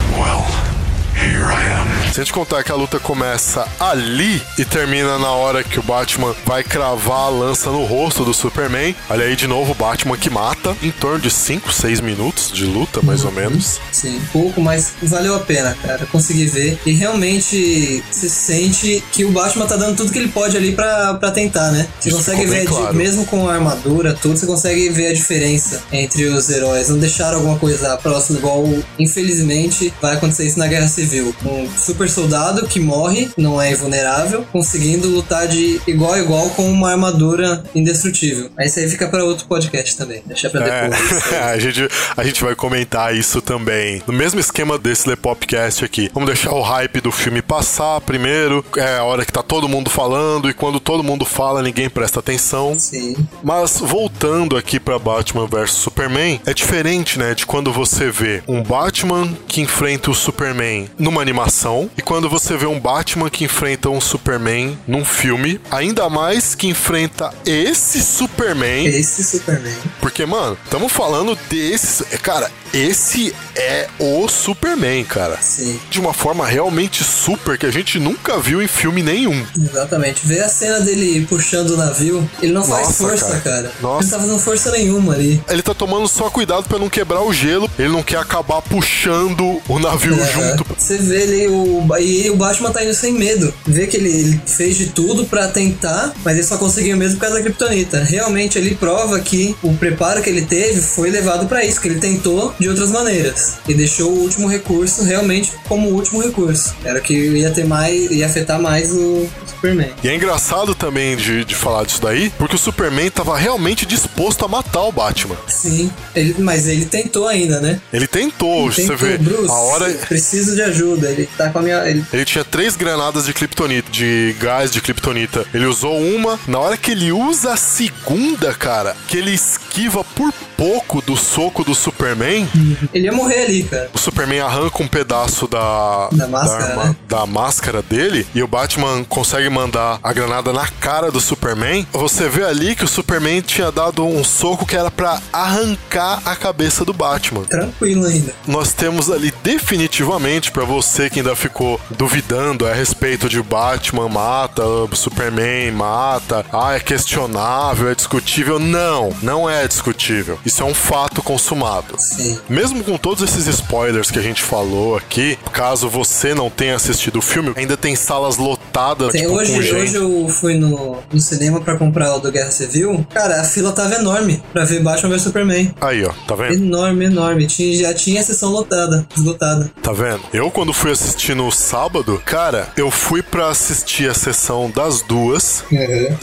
Se a gente contar que a luta começa ali e termina na hora que o Batman vai cravar a lança no rosto do Superman, olha aí de novo o Batman que mata, em torno de 5, 6 minutos de luta, mais ou menos.
Sim, pouco, mas valeu a pena, cara. Consegui ver. E realmente se sente que o Batman tá dando tudo que ele pode ali pra, pra tentar, né? Você
Isso
consegue ver,
claro.
mesmo com a armadura, tudo, você consegue ver a diferença entre os heróis. Não deixaram alguma coisa próxima, igual, infelizmente, vai acontecer isso na Guerra Civil. Um super soldado que morre, não é invulnerável, conseguindo lutar de igual a igual com uma armadura indestrutível. Aí isso aí fica pra outro podcast também. Deixa pra depois.
É, a, gente, a gente vai comentar isso também. No mesmo esquema desse Lepopcast aqui. Vamos deixar o hype do filme passar primeiro. É a hora que tá todo mundo falando. E quando todo mundo fala, ninguém presta atenção.
Sim.
Mas voltando aqui pra Batman vs Superman, é diferente, né, de quando você vê um Batman que enfrenta o Superman numa animação e quando você vê um Batman que enfrenta um Superman num filme, ainda mais que enfrenta esse Superman.
Esse Superman.
Porque, mano, estamos falando desse. Cara, esse é o Superman, cara.
Sim.
De uma forma realmente super que a gente nunca viu em filme nenhum.
Exatamente. Vê a cena dele puxando o navio, ele não faz
Nossa,
força,
cara.
cara.
Nossa.
Ele não tá fazendo força nenhuma ali.
Ele tá tomando só cuidado pra não quebrar o gelo. Ele não quer acabar puxando o navio
É,
junto.
Você vê ele, o, e o Batman tá indo sem medo. Vê que ele, ele fez de tudo pra tentar, mas ele só conseguiu mesmo por causa da Kryptonita. Realmente ele prova que o preparo que ele teve foi levado pra isso, que ele tentou de outras maneiras. E deixou o último recurso realmente como último recurso. Era que ia ter mais, ia afetar mais o Superman.
E é engraçado também de, de falar disso daí, porque o Superman tava realmente disposto a matar o Batman.
Sim, ele- mas ele tentou ainda, né?
Ele tentou,
Ele
você vê.
Bruce,
a hora.
preciso de ajuda. Ele tá com a minha. Ele
Ele tinha três granadas de kryptonita, de gás de kryptonita. Ele usou uma. Na hora que ele usa a segunda, cara, que ele esquiva por pouco do soco do Superman,
Ele ia morrer ali, cara.
o Superman arranca um pedaço da,
Da máscara,
arma-
né?
da máscara dele e o Batman consegue mandar a granada na cara do Superman. Você vê ali que o Superman tinha dado um soco que era pra arrancar a cabeça do Batman.
Tranquilo ainda.
Nós temos ali definitivamente pra você que ainda ficou duvidando a respeito de Batman mata, Superman mata, ah, é questionável, é discutível. Não, não é discutível. Isso é um fato consumado.
Sim.
Mesmo com todos esses spoilers que a gente falou aqui, caso você não tenha assistido o filme, ainda tem salas lotadas
Tem-
tipo,
hoje, hoje eu fui no, no cinema pra comprar o do Guerra Civil. Cara, a fila tava enorme pra ver Batman vs Superman.
Aí, ó, tá vendo?
Enorme, enorme. Tinha, já tinha a sessão lotada, esgotada.
Tá vendo? Eu, quando fui assistir no sábado, cara, eu fui pra assistir a sessão das duas.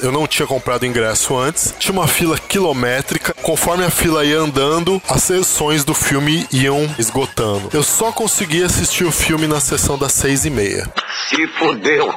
Eu não tinha comprado ingresso antes. Tinha uma fila quilométrica. Conforme a fila ia andando, as sessões do filme iam esgotando. Eu só consegui assistir o filme na sessão das seis e meia.
Se fudeu.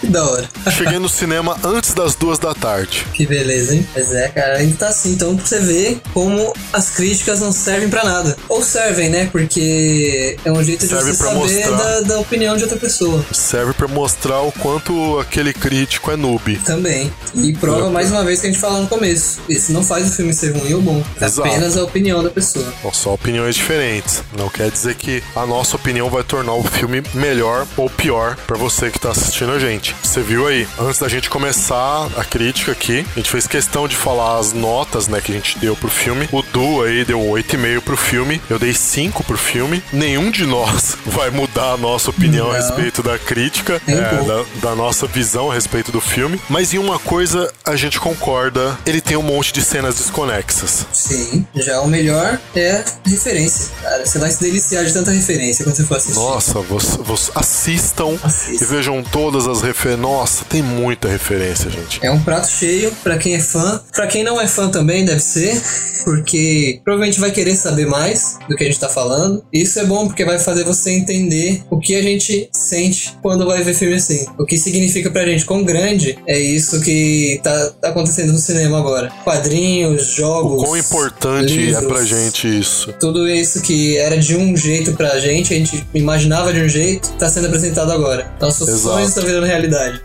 Que da hora.
Cheguei no cinema antes das duas da tarde.
Que beleza, hein? Mas é, cara, ainda tá assim. Então pra você ver como as críticas não servem pra nada. Ou servem, né? Porque é um jeito de
Serve
você
pra
saber
mostrar.
da, da opinião de outra pessoa.
Serve pra mostrar o quanto aquele crítico é noob.
Também. E prova mais uma vez que a gente falou no começo. Isso não faz o filme ser ruim ou bom. É
Exato.
apenas a opinião da pessoa.
São só opiniões diferentes. Não quer dizer que a nossa opinião vai tornar o filme melhor ou pior pra você que tá assistindo a gente. Você viu aí? Antes da gente começar a crítica aqui, a gente fez questão de falar as notas, né, que a gente deu pro filme. O Du aí deu 8,5 pro filme, eu dei 5 pro filme. Nenhum de nós vai mudar a nossa opinião a
Não.
respeito da crítica, é, da, da nossa visão a respeito do filme. Mas em uma coisa a gente concorda, ele tem um monte de cenas desconexas.
Sim. Já o melhor é referência. Cara, você vai se deliciar de tanta referência quando você for assistir.
Nossa, você, você- assistam
Assista.
e vejam todas as referências. Nossa, tem muita referência, gente.
É um prato cheio pra quem é fã. Pra quem não é fã também deve ser, porque provavelmente vai querer saber mais do que a gente tá falando. Isso é bom porque vai fazer você entender o que a gente sente quando vai ver filme assim. O que significa pra gente quão grande é isso que tá, acontecendo no cinema agora. Quadrinhos, jogos.
O quão importante é
livros,
pra gente isso.
Tudo isso que era de um jeito pra gente, a gente imaginava de um jeito, tá sendo apresentado agora. Nossos
Exato.
sonhos estão virando realidade.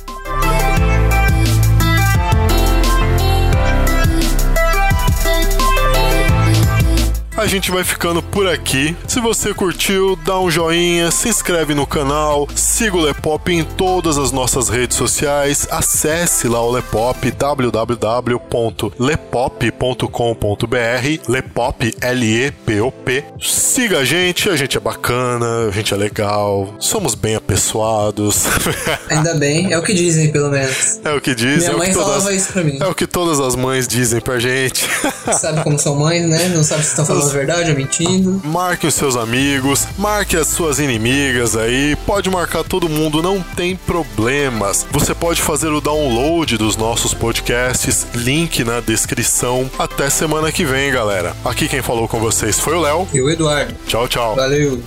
A gente vai ficando por aqui. Se você curtiu, dá um joinha, se inscreve no canal, siga o Lepop em todas as nossas redes sociais, acesse lá o Lepop, www.lepop.com.br, Lepop, L-E-P-O-P. Siga a gente, a gente é bacana, a gente é legal, somos bem apessoados.
Ainda bem, é o que dizem, pelo menos.
é o que dizem.
Minha
é o
mãe
todas-
falava isso pra mim.
É o que todas as mães dizem pra gente.
Sabe como são mães, né? Não sabe se estão falando a verdade ou mentindo.
Marque os seus amigos, marque as suas inimigas aí, pode marcar todo mundo, não tem problemas. Você pode fazer o download dos nossos podcasts, link na descrição. Até semana que vem, galera. Aqui quem falou com vocês foi o Léo.
E o Eduardo.
Tchau, tchau.
Valeu.